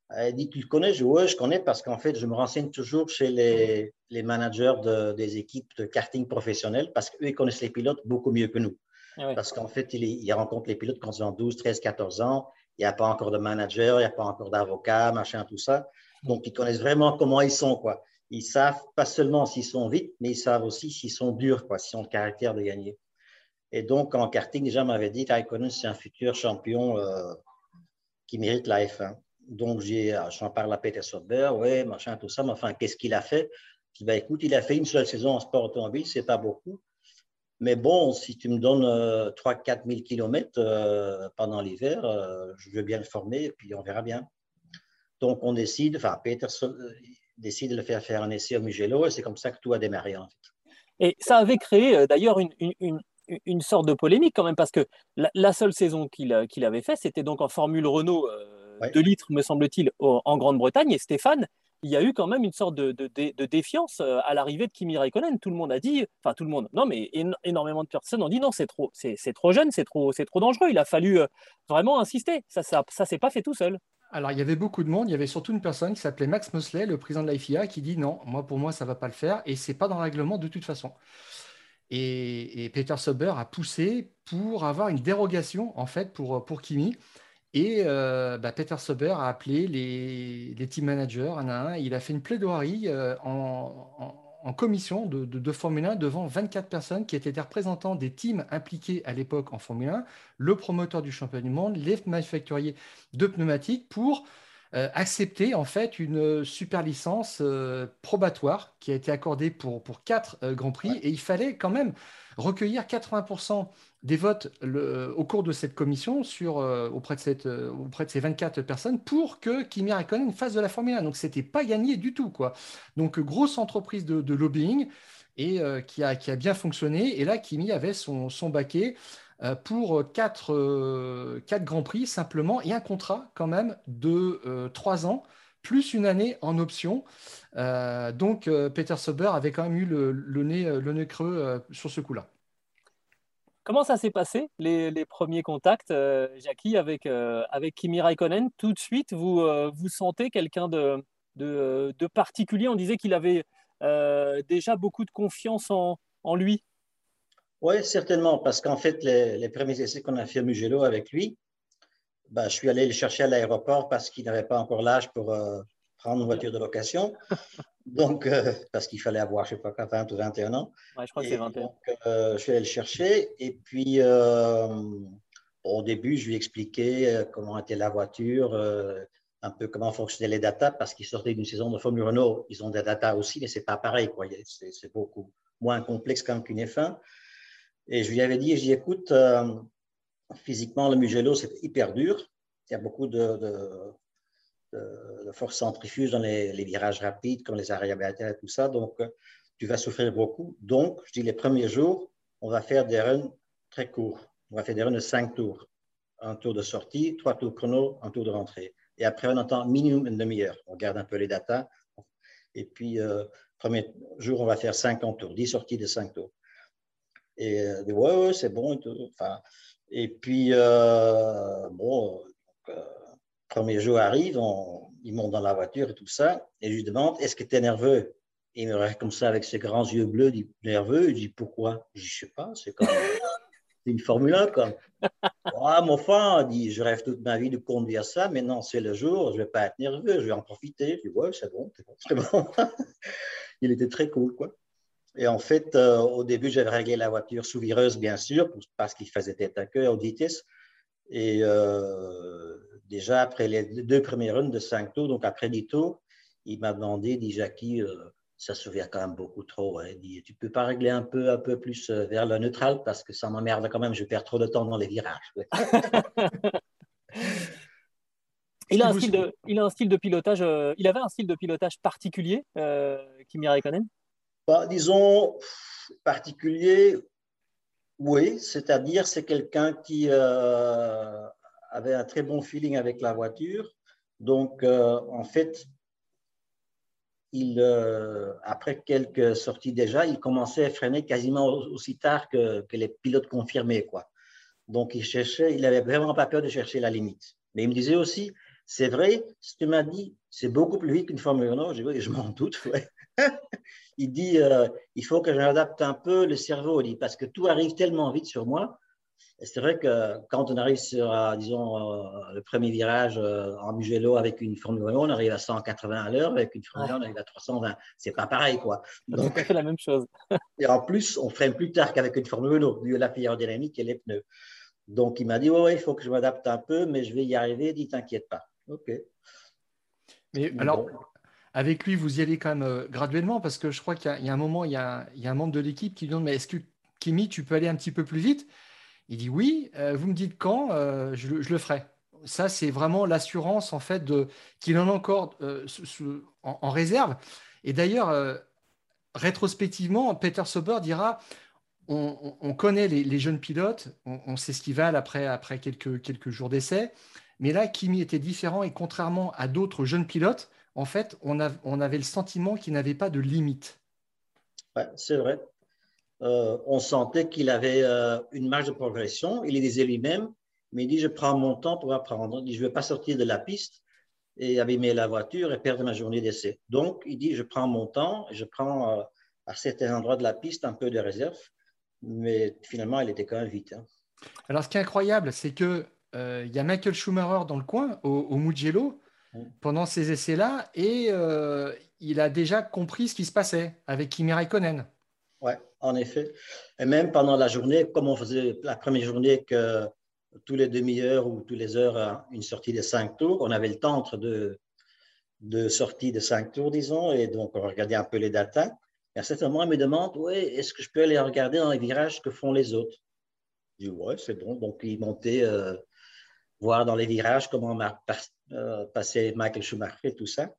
Elle dit, tu le connais? Je dis, oui, je connais parce qu'en fait, je me renseigne toujours chez les, les managers de, des équipes de karting professionnelles parce qu'eux, ils connaissent les pilotes beaucoup mieux que nous. Ah parce qu'en fait, ils, ils, rencontrent les pilotes quand ils ont 12, 13, 14 ans. Il n'y a pas encore de manager, il n'y a pas encore d'avocat, machin, tout ça. Donc, ils connaissent vraiment comment ils sont, quoi. Ils savent pas seulement s'ils sont vite, mais ils savent aussi s'ils sont durs, quoi, s'ils ont le caractère de gagner. Et donc, en karting, déjà, m'avait dit, Raikkonen, c'est un futur champion euh, qui mérite la F1. Donc, ah, j'en parle à Peter Sober, ouais, machin, tout ça. Mais enfin, qu'est-ce qu'il a fait? Ben, écoute, il a fait une seule saison en sport automobile, c'est pas beaucoup. Mais bon, si tu me donnes 3-4 000 km pendant l'hiver, euh, je veux bien le former et puis on verra bien. Donc, on décide, enfin, Peter euh, décide de le faire faire un essai au Mugello et c'est comme ça que tout a démarré, en fait. Et ça avait créé euh, d'ailleurs une, une, une, sorte de polémique quand même, parce que la, seule saison qu'il avait fait, c'était donc en Formule Renault de litres, me semble-t-il, en Grande-Bretagne. Et Stéphane, il y a eu quand même une sorte de, défiance euh, à l'arrivée de Kimi Raikkonen. Tout le monde a dit, enfin tout le monde, non mais énormément de personnes ont dit non, c'est trop, trop jeune, c'est trop, trop dangereux. Il a fallu euh, vraiment insister. Ça, ça, ça s'est pas fait tout seul. Alors, il y avait beaucoup de monde. Il y avait surtout une personne qui s'appelait Max Mosley, le président de l'IFIA, qui dit non, moi, pour moi, ça va pas le faire et c'est pas dans le règlement de toute façon. Et, Peter Sober a poussé pour avoir une dérogation, en fait, pour, pour Kimi. Et euh, bah, Peter Sober a appelé les, team managers un à un. Il a fait une plaidoirie euh, en, commission de, Formule 1 devant 24 personnes qui étaient des représentants des teams impliqués à l'époque en Formule 1, le promoteur du championnat du monde, les manufacturiers de pneumatiques pour euh, accepter en fait une super licence probatoire qui a été accordée pour, pour quatre Grands Prix. Et il fallait quand même recueillir 80% des votes au cours de cette commission sur, euh, auprès, de cette, euh, auprès de ces 24 personnes pour que Kimi Raikkonen fasse de la Formule 1. Donc, ce n'était pas gagné du tout. Quoi. Donc, grosse entreprise de, lobbying et euh, qui, a, qui a bien fonctionné. Et là, Kimi avait son, son baquet pour 4, quatre grands prix simplement et un contrat quand même de 3 ans plus une année en option. donc, Peter Sober avait quand même eu le, le nez, le nez creux sur ce coup-là. Comment ça s'est passé, les, premiers contacts, euh, Jackie, avec, euh, avec Kimi Raikkonen Tout de suite, vous, euh, vous sentez quelqu'un de, de, particulier? On disait qu'il avait déjà beaucoup de confiance en, lui. Oui, certainement, parce qu'en fait, les, premiers essais qu'on a fait à Mugello avec lui, ben, je suis allé le chercher à l'aéroport parce qu'il n'avait pas encore l'âge pour euh, prendre une voiture de location. Donc, euh, parce qu'il fallait avoir, je ne sais pas, 20 ou 21 ans. Ouais, je crois que c'est 21. Donc, euh, je suis allé le chercher. Et puis, au début, je lui ai expliqué comment était la voiture, un peu comment fonctionnaient les datas, parce qu'ils sortaient d'une saison de Formule Renault. Ils ont des datas aussi, mais ce n'est pas pareil. C'est beaucoup moins complexe qu'une F1. Et je lui avais dit, je dit, écoute, physiquement, le Mugello, c'est hyper dur. Il y a beaucoup de, force centrifuge dans les, virages rapides, comme les arrêts et tout ça. Donc, tu vas souffrir beaucoup. Donc, je dis, les premiers jours, on va faire des runs très courts. On va faire des runs de cinq tours. Un tour de sortie, trois tours chrono, un tour de rentrée. Et après, on entend minimum une demi-heure. On regarde un peu les datas. Et puis, euh, premier jour, on va faire 50 tours, 10 sorties de 5 tours. Et euh, ouais, ouais c'est bon. Et. Enfin, et puis, euh, bon, euh, premier jour arrive, on, il monte dans la voiture et tout ça. Et je lui demande Est-ce que tu es nerveux? Et Il me regarde comme ça avec ses grands yeux bleus, dit nerveux? Je dis Pourquoi? Je Je sais pas, c'est comme une Formule 1. Comme. Ah, mon enfant, dit Je rêve toute ma vie de conduire ça, mais non, c'est le jour, je ne vais pas être nerveux, je vais en profiter. Je dis Ouais, c'est bon, c'est bon, c'est bon. il était très cool, quoi. Et en fait, euh, au début, j'avais réglé la voiture sous vireuse, bien sûr, parce qu'il faisait tête à queue, en vitesse. Et euh, déjà, après les deux premières runs de 5 tours, donc après 10 tours, il m'a demandé, dit Jackie, euh, ça se souvient quand même beaucoup trop. Hein. Il dit, tu peux pas régler un peu, un peu plus vers le neutral parce que ça m'emmerde quand même, je perds trop de temps dans les virages. il, a un style de, il a un style de pilotage, il avait un style de pilotage particulier, Kimi Raikkonen bah, disons, particulier, oui, c'est-à-dire c'est quelqu'un qui euh, avait un très bon feeling avec la voiture. Donc, euh, en fait, il, euh, après quelques sorties déjà, il commençait à freiner quasiment aussi tard que, les pilotes confirmés. Quoi. Donc, il cherchait, il n'avait vraiment pas peur de chercher la limite. Mais il me disait aussi, c'est vrai, si tu m'as dit, c'est beaucoup plus vite qu'une Formule 1, je, m'en doute. il dit euh, il faut que j'adapte un peu le cerveau, dit, parce que tout arrive tellement vite sur moi. Et c'est vrai que quand on arrive sur, euh, disons, euh, le premier virage en Mugello avec une Formule 1, on arrive à 180 à l'heure, avec une Formule 1, on arrive à 320. C'est pas pareil, quoi. Donc, c'est la même chose. et en plus, on freine plus tard qu'avec une Formule 1, vu la aérodynamique et les pneus. Donc, il m'a dit, ouais, il faut que je m'adapte un peu, mais je vais y arriver, dit, t'inquiète pas. OK. Mais alors, avec lui, vous y allez quand même euh, graduellement parce que je crois qu'il y, a un moment, il y a, un membre de l'équipe qui lui demande Mais est-ce que Kimi, tu peux aller un petit peu plus vite? Il dit Oui, euh, vous me dites quand, euh, je, le ferai. Ça, c'est vraiment l'assurance en fait qu'il en a encore en, réserve. Et d'ailleurs, rétrospectivement, Peter Sober dira on, connaît les, jeunes pilotes, on, sait ce qu'ils valent après, après quelques, quelques jours d'essai. Mais là, Kimi était différent et contrairement à d'autres jeunes pilotes, en fait, on, avait le sentiment qu'il n'avait pas de limite. C'est vrai. Euh, on sentait qu'il avait euh, une marge de progression. Il le disait lui-même, mais il dit Je prends mon temps pour apprendre. Il dit Je ne veux pas sortir de la piste et abîmer la voiture et perdre ma journée d'essai. Donc, il dit Je prends mon temps, je prends euh, à certains endroits de la piste un peu de réserve, mais finalement, il était quand même vite. Hein. Alors, ce qui est incroyable, c'est qu'il y a Michael Schumacher dans le coin, au, au Mugello pendant ces essais-là et euh, il a déjà compris ce qui se passait avec Kimi Raikkonen. Oui, en effet. Et même pendant la journée, comme on faisait la première journée que tous les demi-heures ou tous les heures une sortie de cinq tours, on avait le temps entre deux, sorties de cinq tours, disons, et donc on regardait un peu les datas. Et à certain moment, il me demande, oui, est-ce que je peux aller regarder dans les virages que font les autres? Je dis, ouais, c'est bon. Donc, il montait euh, voir dans les virages comment euh, passer Michael Schumacher et tout ça.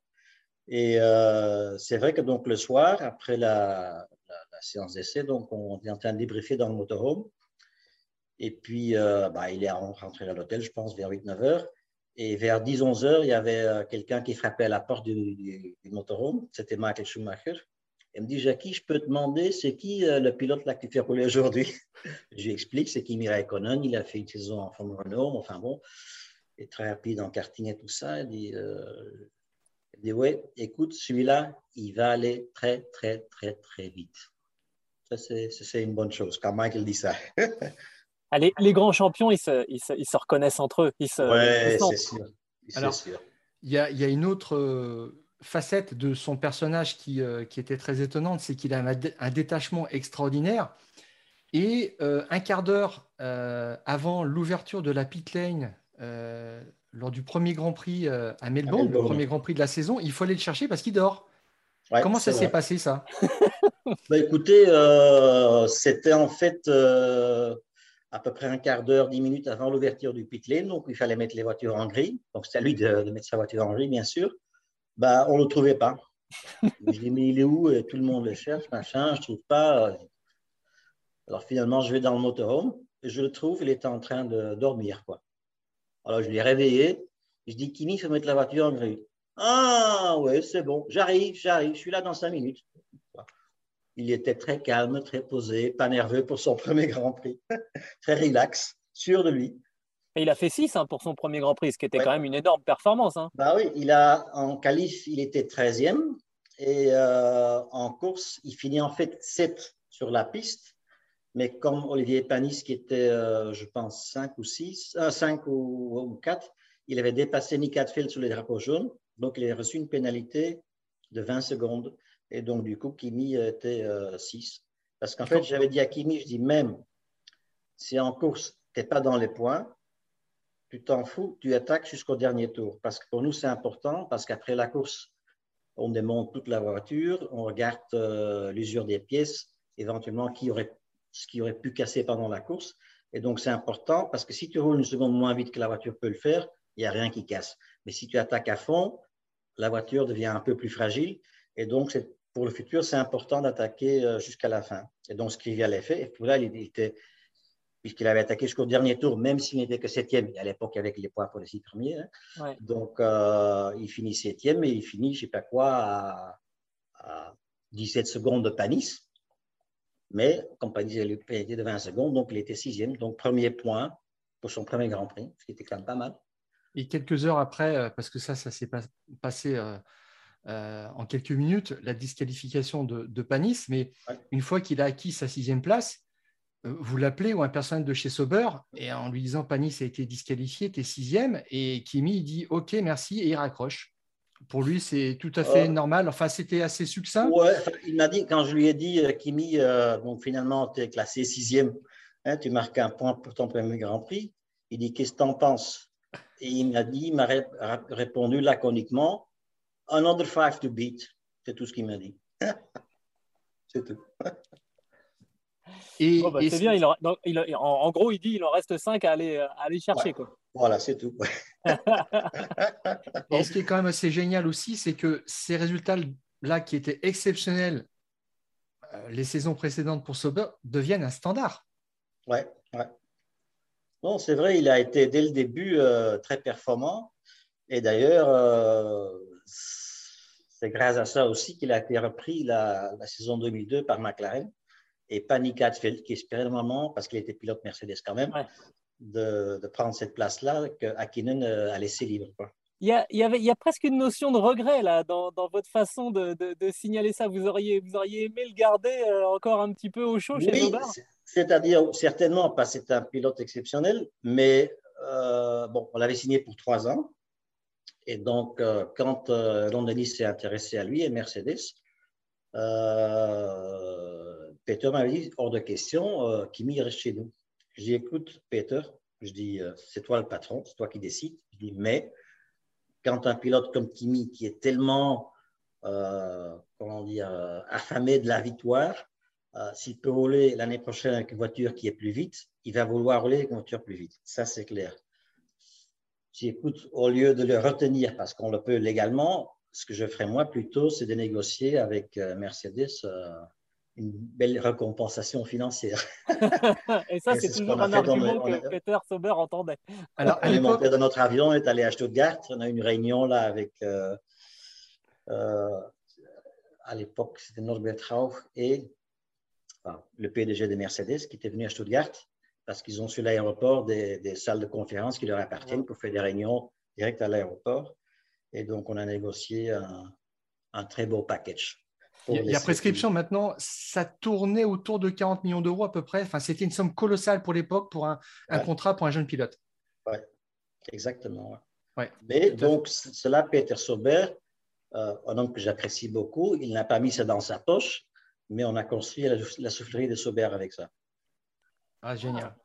Et euh, c'est vrai que donc le soir, après la, séance d'essai, donc on est en train de débriefer dans le motorhome. Et puis, euh, bah, il est rentré à l'hôtel, je pense, vers 8-9 heures. Et vers 10-11 heures, il y avait quelqu'un qui frappait à la porte du, motorhome. C'était Michael Schumacher. Il me dit, Jackie, je peux te demander, c'est qui le pilote là qui fait rouler aujourd'hui? Je lui explique, c'est Kimi Raikkonen. Il a fait une saison en Formule Renault. Enfin bon, est très rapide en karting et tout ça. Il dit, euh, dit ouais, écoute, celui-là, il va aller très, très, très, très vite. Ça, c'est une bonne chose quand Michael dit ça. Allez, les grands champions, ils se, ils se, ils se reconnaissent entre eux. Ils se, Ouais, c'est sûr. C'est Alors, sûr. Il y a, il y a une autre euh, facette de son personnage qui, euh, qui était très étonnante, c'est qu'il a un, dé- un détachement extraordinaire. Et euh, un quart d'heure euh, avant l'ouverture de la pit lane, lors du premier Grand Prix à Melbourne, le premier Grand Prix de la saison, il faut aller le chercher parce qu'il dort. Ouais, Comment ça s'est passé ça? Bah, écoutez, euh, c'était en fait euh, à peu près un quart d'heure, dix minutes avant l'ouverture du pit lane, donc il fallait mettre les voitures en gris. Donc c'est à lui de, de mettre sa voiture en gris, bien sûr. Bah, on ne le trouvait pas. je dis, mais il est où Et Tout le monde le cherche, machin, je ne trouve pas. Alors finalement, je vais dans le motorhome et je le trouve, il était en train de dormir. Quoi. Alors je l'ai réveillé, je dis, Kimi, il faut mettre la voiture en gris. Ah, ouais, c'est bon, j'arrive, j'arrive, je suis là dans cinq minutes. Il était très calme, très posé, pas nerveux pour son premier Grand Prix, très relax, sûr de lui. Et il a fait 6 pour son premier Grand Prix, ce qui était Ouais. quand même une énorme performance. hein. Bah oui, il a en qualif, il était 13e et euh, en course, il finit en fait 7 sur la piste. Mais comme Olivier Panis, qui était, euh, je pense, 5 ou 6, 5 ou, ou 4, il avait dépassé Nick Hadfield sur les drapeaux jaunes. Donc, il a reçu une pénalité de 20 secondes. Et donc, du coup, Kimi était 6. Parce qu'en fait, j'avais dit à Kimi, je dis même, si en course, tu n'es pas dans les points, tu t'en fous, tu attaques jusqu'au dernier tour. Parce que pour nous, c'est important, parce qu'après la course, on démonte toute la voiture, on regarde euh, l'usure des pièces, éventuellement qui ce qui aurait pu casser pendant la course. Et donc, c'est important parce que si tu roules une seconde moins vite que la voiture peut le faire, il n'y a rien qui casse. Mais si tu attaques à fond, la voiture devient un peu plus fragile. Et donc, pour le futur, c'est important d'attaquer euh, jusqu'à la fin. Et donc, ce qu'il avait fait, et pour là, il était, puisqu'il avait attaqué jusqu'au dernier tour, même s'il n'était que septième, à l'époque, avec les points pour les six premiers. hein. Ouais. Donc, euh, il finit septième et il finit, je ne sais pas quoi, à, à 17 secondes de Panis. Mais, comme Panis pénalité de 20 secondes, donc il était sixième. Donc, premier point pour son premier Grand Prix, ce qui était quand même pas mal. Et quelques heures après, euh, parce que ça, ça s'est pas- passé euh, euh, en quelques minutes, la disqualification de, de Panis, mais Ouais. une fois qu'il a acquis sa sixième place, vous l'appelez ou un personnel de chez Sauber, et en lui disant Panis a été disqualifié, tu es sixième, et Kimi il dit OK, merci, et il raccroche. Pour lui, c'est tout à fait Euh, normal. Enfin, c'était assez succinct. Ouais, il m'a dit, quand je lui ai dit, euh, Kimi, euh, donc finalement, tu es classé sixième, hein, tu marques un point pour ton premier Grand Prix. Il dit, qu'est-ce que tu en penses? Et il m'a dit, il m'a ré- répondu laconiquement, another five to beat. C'est tout ce qu'il m'a dit. C'est tout. Et, Oh, bah, et c'est bien. il en, donc, il en, en gros, il dit il en reste 5 à aller, à aller chercher. Ouais. Quoi. Voilà, c'est tout. Et ce qui est quand même assez génial aussi, c'est que ces résultats-là qui étaient exceptionnels euh, les saisons précédentes pour Sauber deviennent un standard. Ouais, ouais. Non, c'est vrai, il a été dès le début euh, très performant. Et d'ailleurs, euh, c'est grâce à ça aussi qu'il a été repris la, la saison 2002 par McLaren et Hadfield, qui espérait normalement, parce qu'il était pilote Mercedes quand même, Ouais. de, de prendre cette place-là que Hakkinen euh, a laissé libre. quoi. Il y, a, il, y avait, il y a presque une notion de regret là dans, dans votre façon de, de, de signaler ça. Vous auriez, vous auriez aimé le garder euh, encore un petit peu au chaud chez Oui, c'est-à-dire certainement parce que c'est un pilote exceptionnel, mais euh, bon, on l'avait signé pour trois ans. Et donc, euh, quand euh, s'est intéressé à lui et Mercedes, euh, Peter m'avait dit hors de question, euh, Kimi reste chez nous. Je dis écoute, Peter, je dis euh, c'est toi le patron, c'est toi qui décides. Je dis mais quand un pilote comme Kimi qui est tellement euh, comment dire euh, affamé de la victoire, euh, s'il peut rouler l'année prochaine avec une voiture qui est plus vite, il va vouloir rouler avec une voiture plus vite. Ça, c'est clair. Si écoute, au lieu de le retenir parce qu'on le peut légalement, ce que je ferais moi plutôt, c'est de négocier avec euh, Mercedes euh, une belle récompensation financière. Et ça, c'est c'est ce toujours un dans argument que a- Peter Sauber entendait. Alors, on est monté dans notre avion, on est allé à Stuttgart, on a eu une réunion là avec, euh, euh, à l'époque, c'était Norbert Rauch et enfin, le PDG de Mercedes qui était venu à Stuttgart parce qu'ils ont sur l'aéroport des, des salles de conférence qui leur appartiennent pour faire des réunions directes à l'aéroport. Et donc, on a négocié un, un très beau package. Il y a prescription maintenant, ça tournait autour de 40 millions d'euros à peu près. Enfin, c'était une somme colossale pour l'époque pour un, contrat pour un jeune pilote. Oui, exactement. Mais donc, cela, Peter Sauber, euh, un homme que j'apprécie beaucoup, il n'a pas mis ça dans sa poche, mais on a construit la, soufflerie de Sauber avec ça. Ah, génial.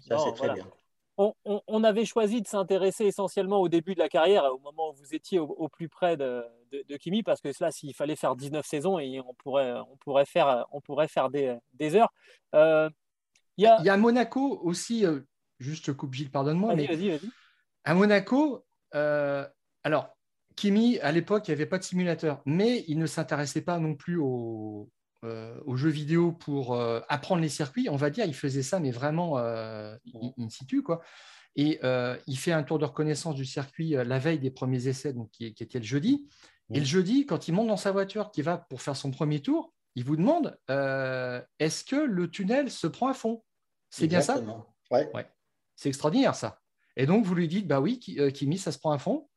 Ça, c'est très bien. On, avait choisi de s'intéresser essentiellement au début de la carrière, au moment où vous étiez au, plus près de, de, Kimi, parce que là, s'il fallait faire 19 saisons, et on pourrait, on pourrait faire, on pourrait faire des, des heures. Euh, il y, a... y, a Monaco aussi, euh, juste coupe Gilles, pardonne-moi. Vas-y, vas-y, vas-y. À Monaco, euh, alors, Kimi, à l'époque, il n'y avait pas de simulateur, mais il ne s'intéressait pas non plus aux, jeux vidéo pour apprendre les circuits. On va dire, il faisait ça, mais vraiment in, situ. Quoi. Et il fait un tour de reconnaissance du circuit la veille des premiers essais, donc, qui, qui était le jeudi. Et le jeudi, quand il monte dans sa voiture, qui va pour faire son premier tour, il vous demande euh, est-ce que le tunnel se prend à fond? C'est bien ça? Ouais. C'est extraordinaire ça. Et donc vous lui dites bah oui, euh, Kimi, ça se prend à fond.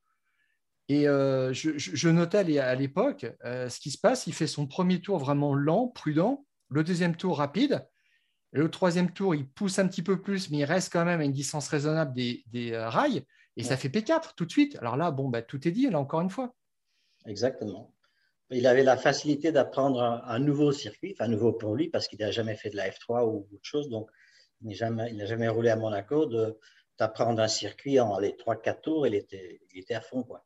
Et euh, je, notais à l'époque ce qui se passe. Il fait son premier tour vraiment lent, prudent. Le deuxième tour rapide. Et le troisième tour, il pousse un petit peu plus, mais il reste quand même à une distance raisonnable des, rails. Et ça fait P4 tout de suite. Alors là, bon, bah, tout est dit, là, encore une fois. Exactement. Il avait la facilité d'apprendre un, nouveau circuit, enfin nouveau pour lui, parce qu'il n'a jamais fait de la F3 ou autre chose. Donc, il n'a jamais, jamais, roulé à Monaco, d'apprendre un circuit en les 3-4 tours, il était, il était à fond. Quoi.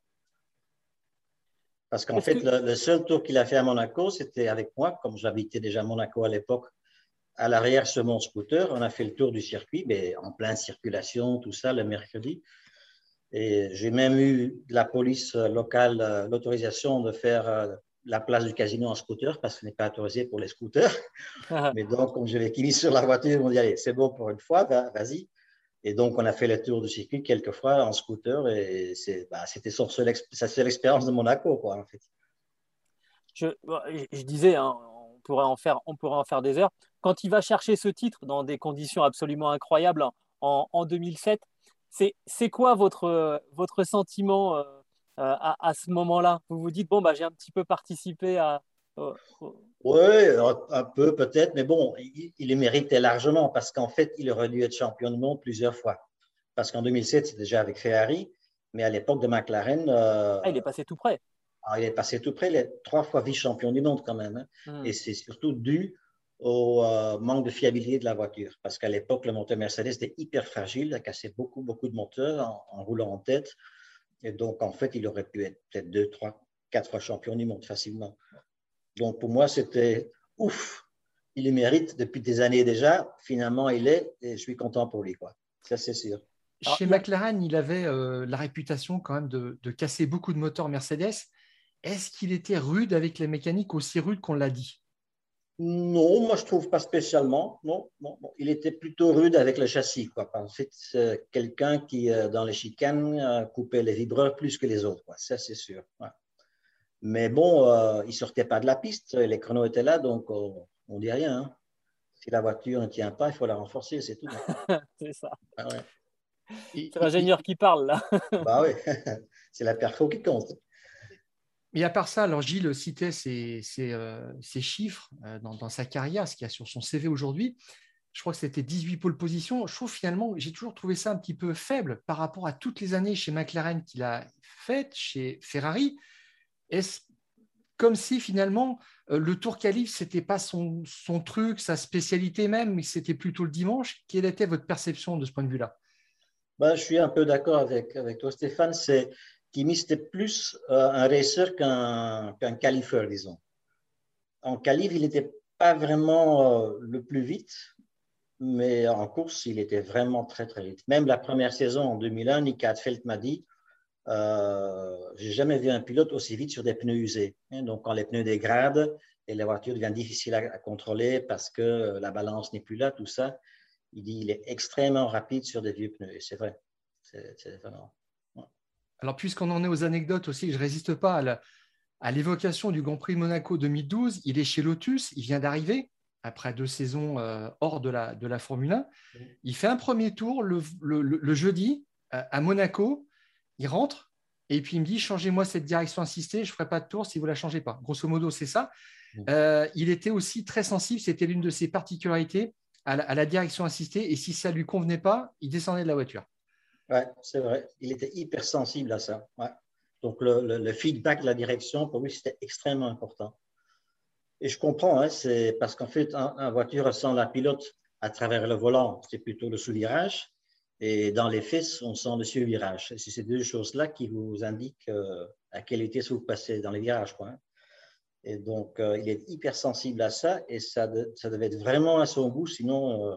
Parce qu'en fait, le, seul tour qu'il a fait à Monaco, c'était avec moi, comme j'habitais déjà Monaco à l'époque, à l'arrière sur mon scooter. On a fait le tour du circuit, mais en pleine circulation, tout ça, le mercredi. Et j'ai même eu de la police locale euh, l'autorisation de faire euh, la place du casino en scooter parce que ce n'est pas autorisé pour les scooters. Mais donc, comme j'avais mis sur la voiture, m'ont dit Allez, c'est bon pour une fois, vas-y. Et donc, on a fait le tour du circuit quelques fois en scooter et bah, c'était bah, sa seule expérience de Monaco, quoi, en fait. Je, je disais, hein, on, pourrait en faire, on pourrait en faire des heures. Quand il va chercher ce titre dans des conditions absolument incroyables en, en 2007, c'est quoi votre, votre sentiment euh, euh, à, ce moment-là? Vous vous dites, bon, bah, j'ai un petit peu participé à... Oui, un peu peut-être, mais bon, il, il, le méritait largement parce qu'en fait, il aurait dû être champion du monde plusieurs fois. Parce qu'en 2007, c'est déjà avec Ferrari, mais à l'époque de McLaren. Euh, ah, il est passé tout près. Ah, il est passé tout près, il est trois fois vice-champion du monde quand même. Hein. Hmm. Et c'est surtout dû au euh, manque de fiabilité de la voiture. Parce qu'à l'époque, le moteur Mercedes était hyper fragile, il a cassé beaucoup, beaucoup de moteurs en, roulant en tête. Et donc, en fait, il aurait pu être peut-être deux, trois, quatre fois champion du monde facilement. Donc, pour moi, c'était ouf. Il le mérite depuis des années déjà. Finalement, il est, et je suis content pour lui. Quoi. Ça, c'est sûr. Chez McLaren, il avait euh, la réputation quand même de, de, casser beaucoup de moteurs Mercedes. Est-ce qu'il était rude avec les mécaniques, aussi rude qu'on l'a dit? Non, moi je trouve pas spécialement. Non, il était plutôt rude avec le châssis. Quoi. En fait, c'est quelqu'un qui, euh, dans les chicanes, coupait les vibreurs plus que les autres. Quoi. Ça, c'est sûr. Mais bon, euh, il ne sortait pas de la piste. Les chronos étaient là, donc on ne dit rien. Hein. Si la voiture ne tient pas, il faut la renforcer, c'est tout. c'est ça. Ah c'est l'ingénieur qui parle, là. bah oui, c'est la perfo qui compte. Mais à part ça, alors Gilles citait ces, euh, chiffres euh, dans, sa carrière, ce qu'il y a sur son CV aujourd'hui. Je crois que c'était 18 pôles position. Je trouve finalement, j'ai toujours trouvé ça un petit peu faible par rapport à toutes les années chez McLaren qu'il a faites, chez Ferrari. Est-ce comme si finalement euh, le Tour Calif, ce n'était pas son, truc, sa spécialité même, mais c'était plutôt le dimanche? Quelle était votre perception de ce point de vue-là? Ben, Je suis un peu d'accord avec, avec toi, Stéphane. C'est Kimi, c'était plus euh, un racer qu'un qu qualifeur, disons. En qualif, il n'était pas vraiment euh, le plus vite, mais en course, il était vraiment très, très vite. Même la première saison en 2001, Nick Hadfeld m'a dit euh, J'ai jamais vu un pilote aussi vite sur des pneus usés. Hein, donc, quand les pneus dégradent et la voiture devient difficile à, contrôler parce que la balance n'est plus là, tout ça, il dit il est extrêmement rapide sur des vieux pneus. Et c'est vrai. C'est vraiment. Alors, puisqu'on en est aux anecdotes aussi, je ne résiste pas à l'évocation du Grand Prix Monaco 2012. Il est chez Lotus, il vient d'arriver après deux saisons euh, hors de la, de la Formule 1. Il fait un premier tour le, jeudi à Monaco. Il rentre et puis il me dit changez-moi cette direction assistée, je ne ferai pas de tour si vous ne la changez pas. Grosso modo, c'est ça. Euh, il était aussi très sensible, c'était l'une de ses particularités, à la, direction assistée. Et si ça ne lui convenait pas, il descendait de la voiture. Oui, c'est vrai. Il était hyper sensible à ça. Donc, le, feedback de la direction, pour lui, c'était extrêmement important. Et je comprends, hein, c'est parce qu'en fait, en, voiture sans la pilote à travers le volant, c'est plutôt le sous-virage. Et dans les fesses, on sent le sur-virage. C'est ces deux choses-là qui vous indiquent euh, à quelle vitesse vous passez dans les virages. Quoi. Hein. Et donc, euh, il est hypersensible à ça et ça, ça, devait être vraiment à son goût, sinon, euh,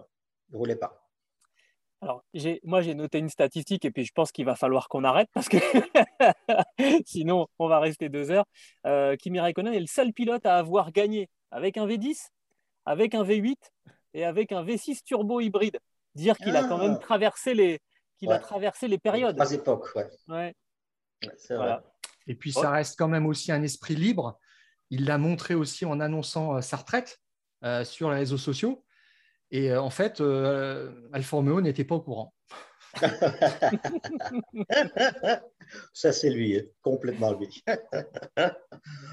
il ne roulait pas. Alors, moi, j'ai noté une statistique et puis je pense qu'il va falloir qu'on arrête parce que sinon, on va rester deux heures. Euh, Kimi Raikkonen est le seul pilote à avoir gagné avec un V10, avec un V8 et avec un V6 turbo hybride. Dire qu'il a quand même ah. traversé les, qu'il a traversé les périodes. Trois époques, ouais. ouais. Vrai. Et puis, ça reste quand même aussi un esprit libre il l'a montré aussi en annonçant euh, sa retraite euh, sur les réseaux sociaux. Et euh, en fait, Alfa Romeo n'était pas au courant. Ça, c'est lui, hein, complètement lui.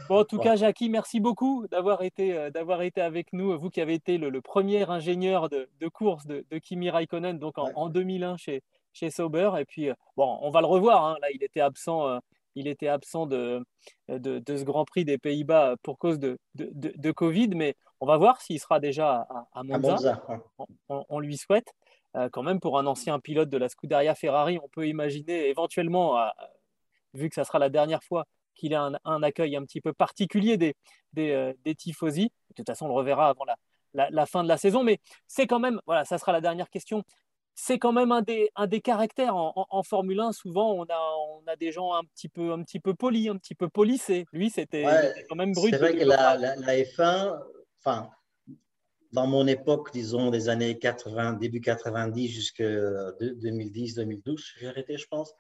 en tout cas, Jackie, merci beaucoup d'avoir été, d'avoir été avec nous. Vous qui avez été le, premier ingénieur de, course de, Kimi Raikkonen donc en, 2001 chez, chez Sauber. Et puis, bon, on va le revoir. Hein. Là, il était absent il était absent de, de, ce Grand Prix des Pays-Bas pour cause de, de, Covid, mais on va voir s'il sera déjà à, Monza. on, lui souhaite. Euh, quand même, pour un ancien pilote de la Scuderia Ferrari, on peut imaginer éventuellement, euh, vu que ça sera la dernière fois qu'il a un, accueil un petit peu particulier des, des, euh, des tifosi. De toute façon, on le reverra avant la, la fin de la saison, mais c'est quand même, voilà, ça sera la dernière question c'est quand même un des, un des caractères en, Formule 1. Souvent, on a, on a des gens un petit peu, un petit peu polis, un petit peu polissés. Lui, c'était quand même brut. C'est vrai que la, la, F1, enfin, dans mon époque, disons des années 80, début 90 jusqu'à 2010-2012, j'ai arrêté, je pense,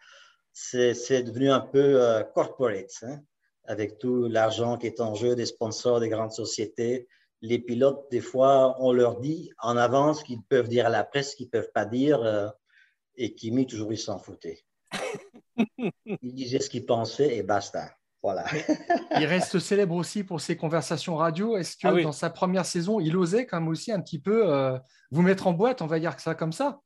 c'est devenu un peu euh, corporate, hein, avec tout l'argent qui est en jeu, des sponsors, des grandes sociétés les pilotes, des fois, on leur dit en avance qu'ils peuvent dire à la presse qu'ils ne peuvent pas dire. Euh, et Kimi, toujours, il s'en foutait. il disait ce qu'il pensait et basta. Voilà. il reste célèbre aussi pour ses conversations radio. Est-ce que ah dans sa première saison, il osait quand même aussi un petit peu euh, vous mettre en boîte, on va dire que ça comme ça?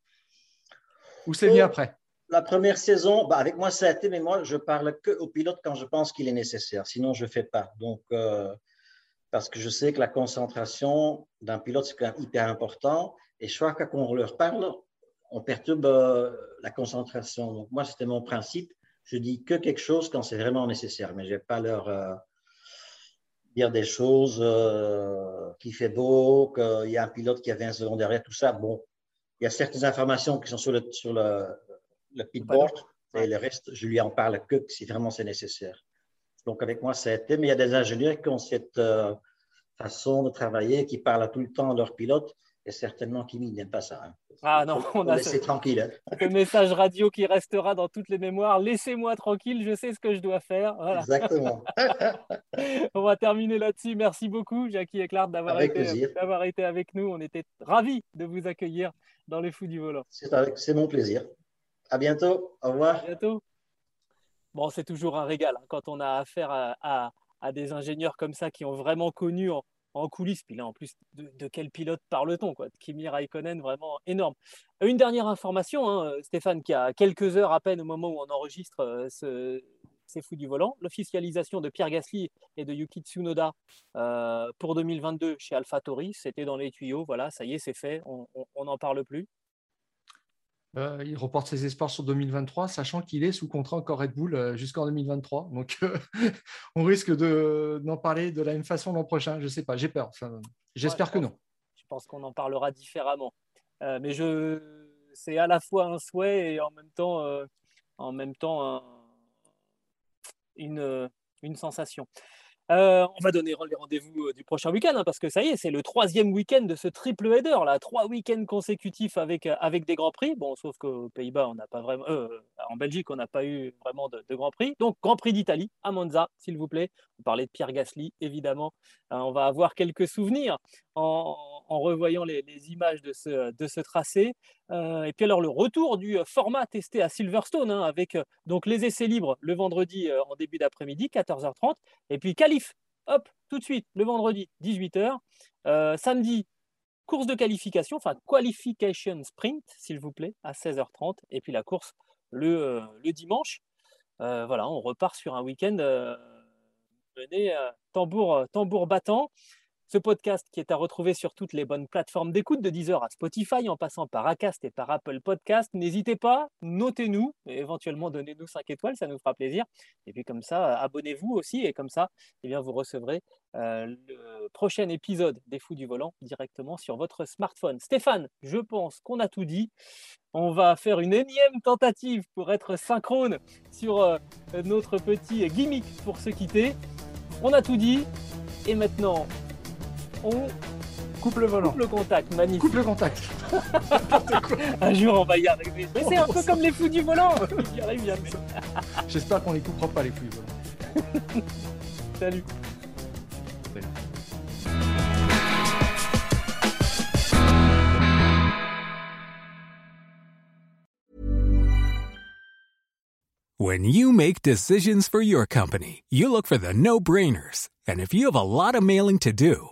Ou c'est mieux oh, après? La première saison, bah, avec moi, ça a été, mais moi, je parle que au pilote quand je pense qu'il est nécessaire. Sinon, je ne fais pas. Donc, euh, parce que je sais que la concentration d'un pilote, c'est quand même hyper important. Et chaque fois qu'on leur parle, on perturbe euh, la concentration. Donc, moi, c'était mon principe. Je dis que quelque chose quand c'est vraiment nécessaire, mais je ne vais pas leur euh, dire des choses euh, qui fait beau, qu'il y a un pilote qui a 20 secondes derrière, tout ça. Bon, il y a certaines informations qui sont sur le, sur le, le pitboard, et le reste, je lui en parle que si vraiment c'est nécessaire. Donc, avec moi, ça a été. Mais il y a des ingénieurs qui ont cette euh, façon de travailler, qui parlent tout le temps à leurs pilotes. Et certainement, Kimi n'aime pas ça. Hein. Ah non, on a ce, tranquille. Hein. Le message radio qui restera dans toutes les mémoires. Laissez-moi tranquille, je sais ce que je dois faire. Exactement. on va terminer là-dessus. Merci beaucoup, Jackie Eclard, d'avoir été, d'avoir été avec nous. On était ravis de vous accueillir dans les Fous du Volant. C'est mon plaisir. À bientôt. Au revoir. À bientôt. Bon, c'est toujours un régal hein, quand on a affaire à, des ingénieurs comme ça qui ont vraiment connu en, coulisses. Puis là, en plus, de, quel pilote parle-t-on quoi? Kimi Raikkonen, vraiment énorme. Une dernière information, hein, Stéphane, qui a quelques heures à peine au moment où on enregistre euh, ce, ces fous du volant, l'officialisation de Pierre Gasly et de Yuki Tsunoda euh, pour 2022 chez AlphaTauri, c'était dans les tuyaux. Voilà, ça y est, c'est fait. On n'en parle plus. Euh, il reporte ses espoirs sur 2023, sachant qu'il est sous contrat encore Red Bull euh, jusqu'en 2023. Donc, euh, on risque d'en parler de la même façon l'an prochain. Je ne sais pas, j'ai peur. J'espère que non. Je pense qu'on en parlera différemment. mais je... c'est à la fois un souhait et en même temps, en même temps une, une sensation. Euh, on va donner les rendez-vous euh, du prochain week-end hein, parce que ça y est, c'est le troisième week-end de ce triple header là, trois week-ends consécutifs avec euh, avec des grands prix. Bon, sauf qu'aux Pays-Bas, on n'a pas vraiment, en Belgique, on n'a pas eu vraiment de, grands prix. Donc Grand Prix d'Italie à Monza, s'il vous plaît. On parlait de Pierre Gasly, évidemment. on va avoir quelques souvenirs en, revoyant les, images de ce de ce tracé. et puis alors le retour du format testé à Silverstone hein, avec donc les essais libres le vendredi en début d'après-midi, 14h30, et puis hop, tout de suite, le vendredi, 18h. samedi, course de qualification, enfin qualification sprint, s'il vous plaît, à 16h30. Et puis la course le, le dimanche. voilà, on repart sur un week-end mené tambour, tambour battant. Ce podcast qui est à retrouver sur toutes les bonnes plateformes d'écoute de Deezer à Spotify en passant par Acast et par Apple Podcast. N'hésitez pas, notez-nous et éventuellement donnez-nous 5 étoiles, ça nous fera plaisir. Et puis comme ça, abonnez-vous aussi et comme ça, eh bien, vous recevrez euh, le prochain épisode des Fous du Volant directement sur votre smartphone. Stéphane, je pense qu'on a tout dit. On va faire une énième tentative pour être synchrone sur euh, notre petit gimmick pour se quitter. On a tout dit. Et maintenant, on coupe le volant. Coupe le contact, magnifique. Coupe le contact. un jour, on va y arriver. Mais c'est un peu comme les fous du volant. y arrive jamais. J'espère qu'on les coupera pas, les fous du volant. Salut. When you make decisions for your company, you look for the no-brainers. And if you have a lot of mailing to do,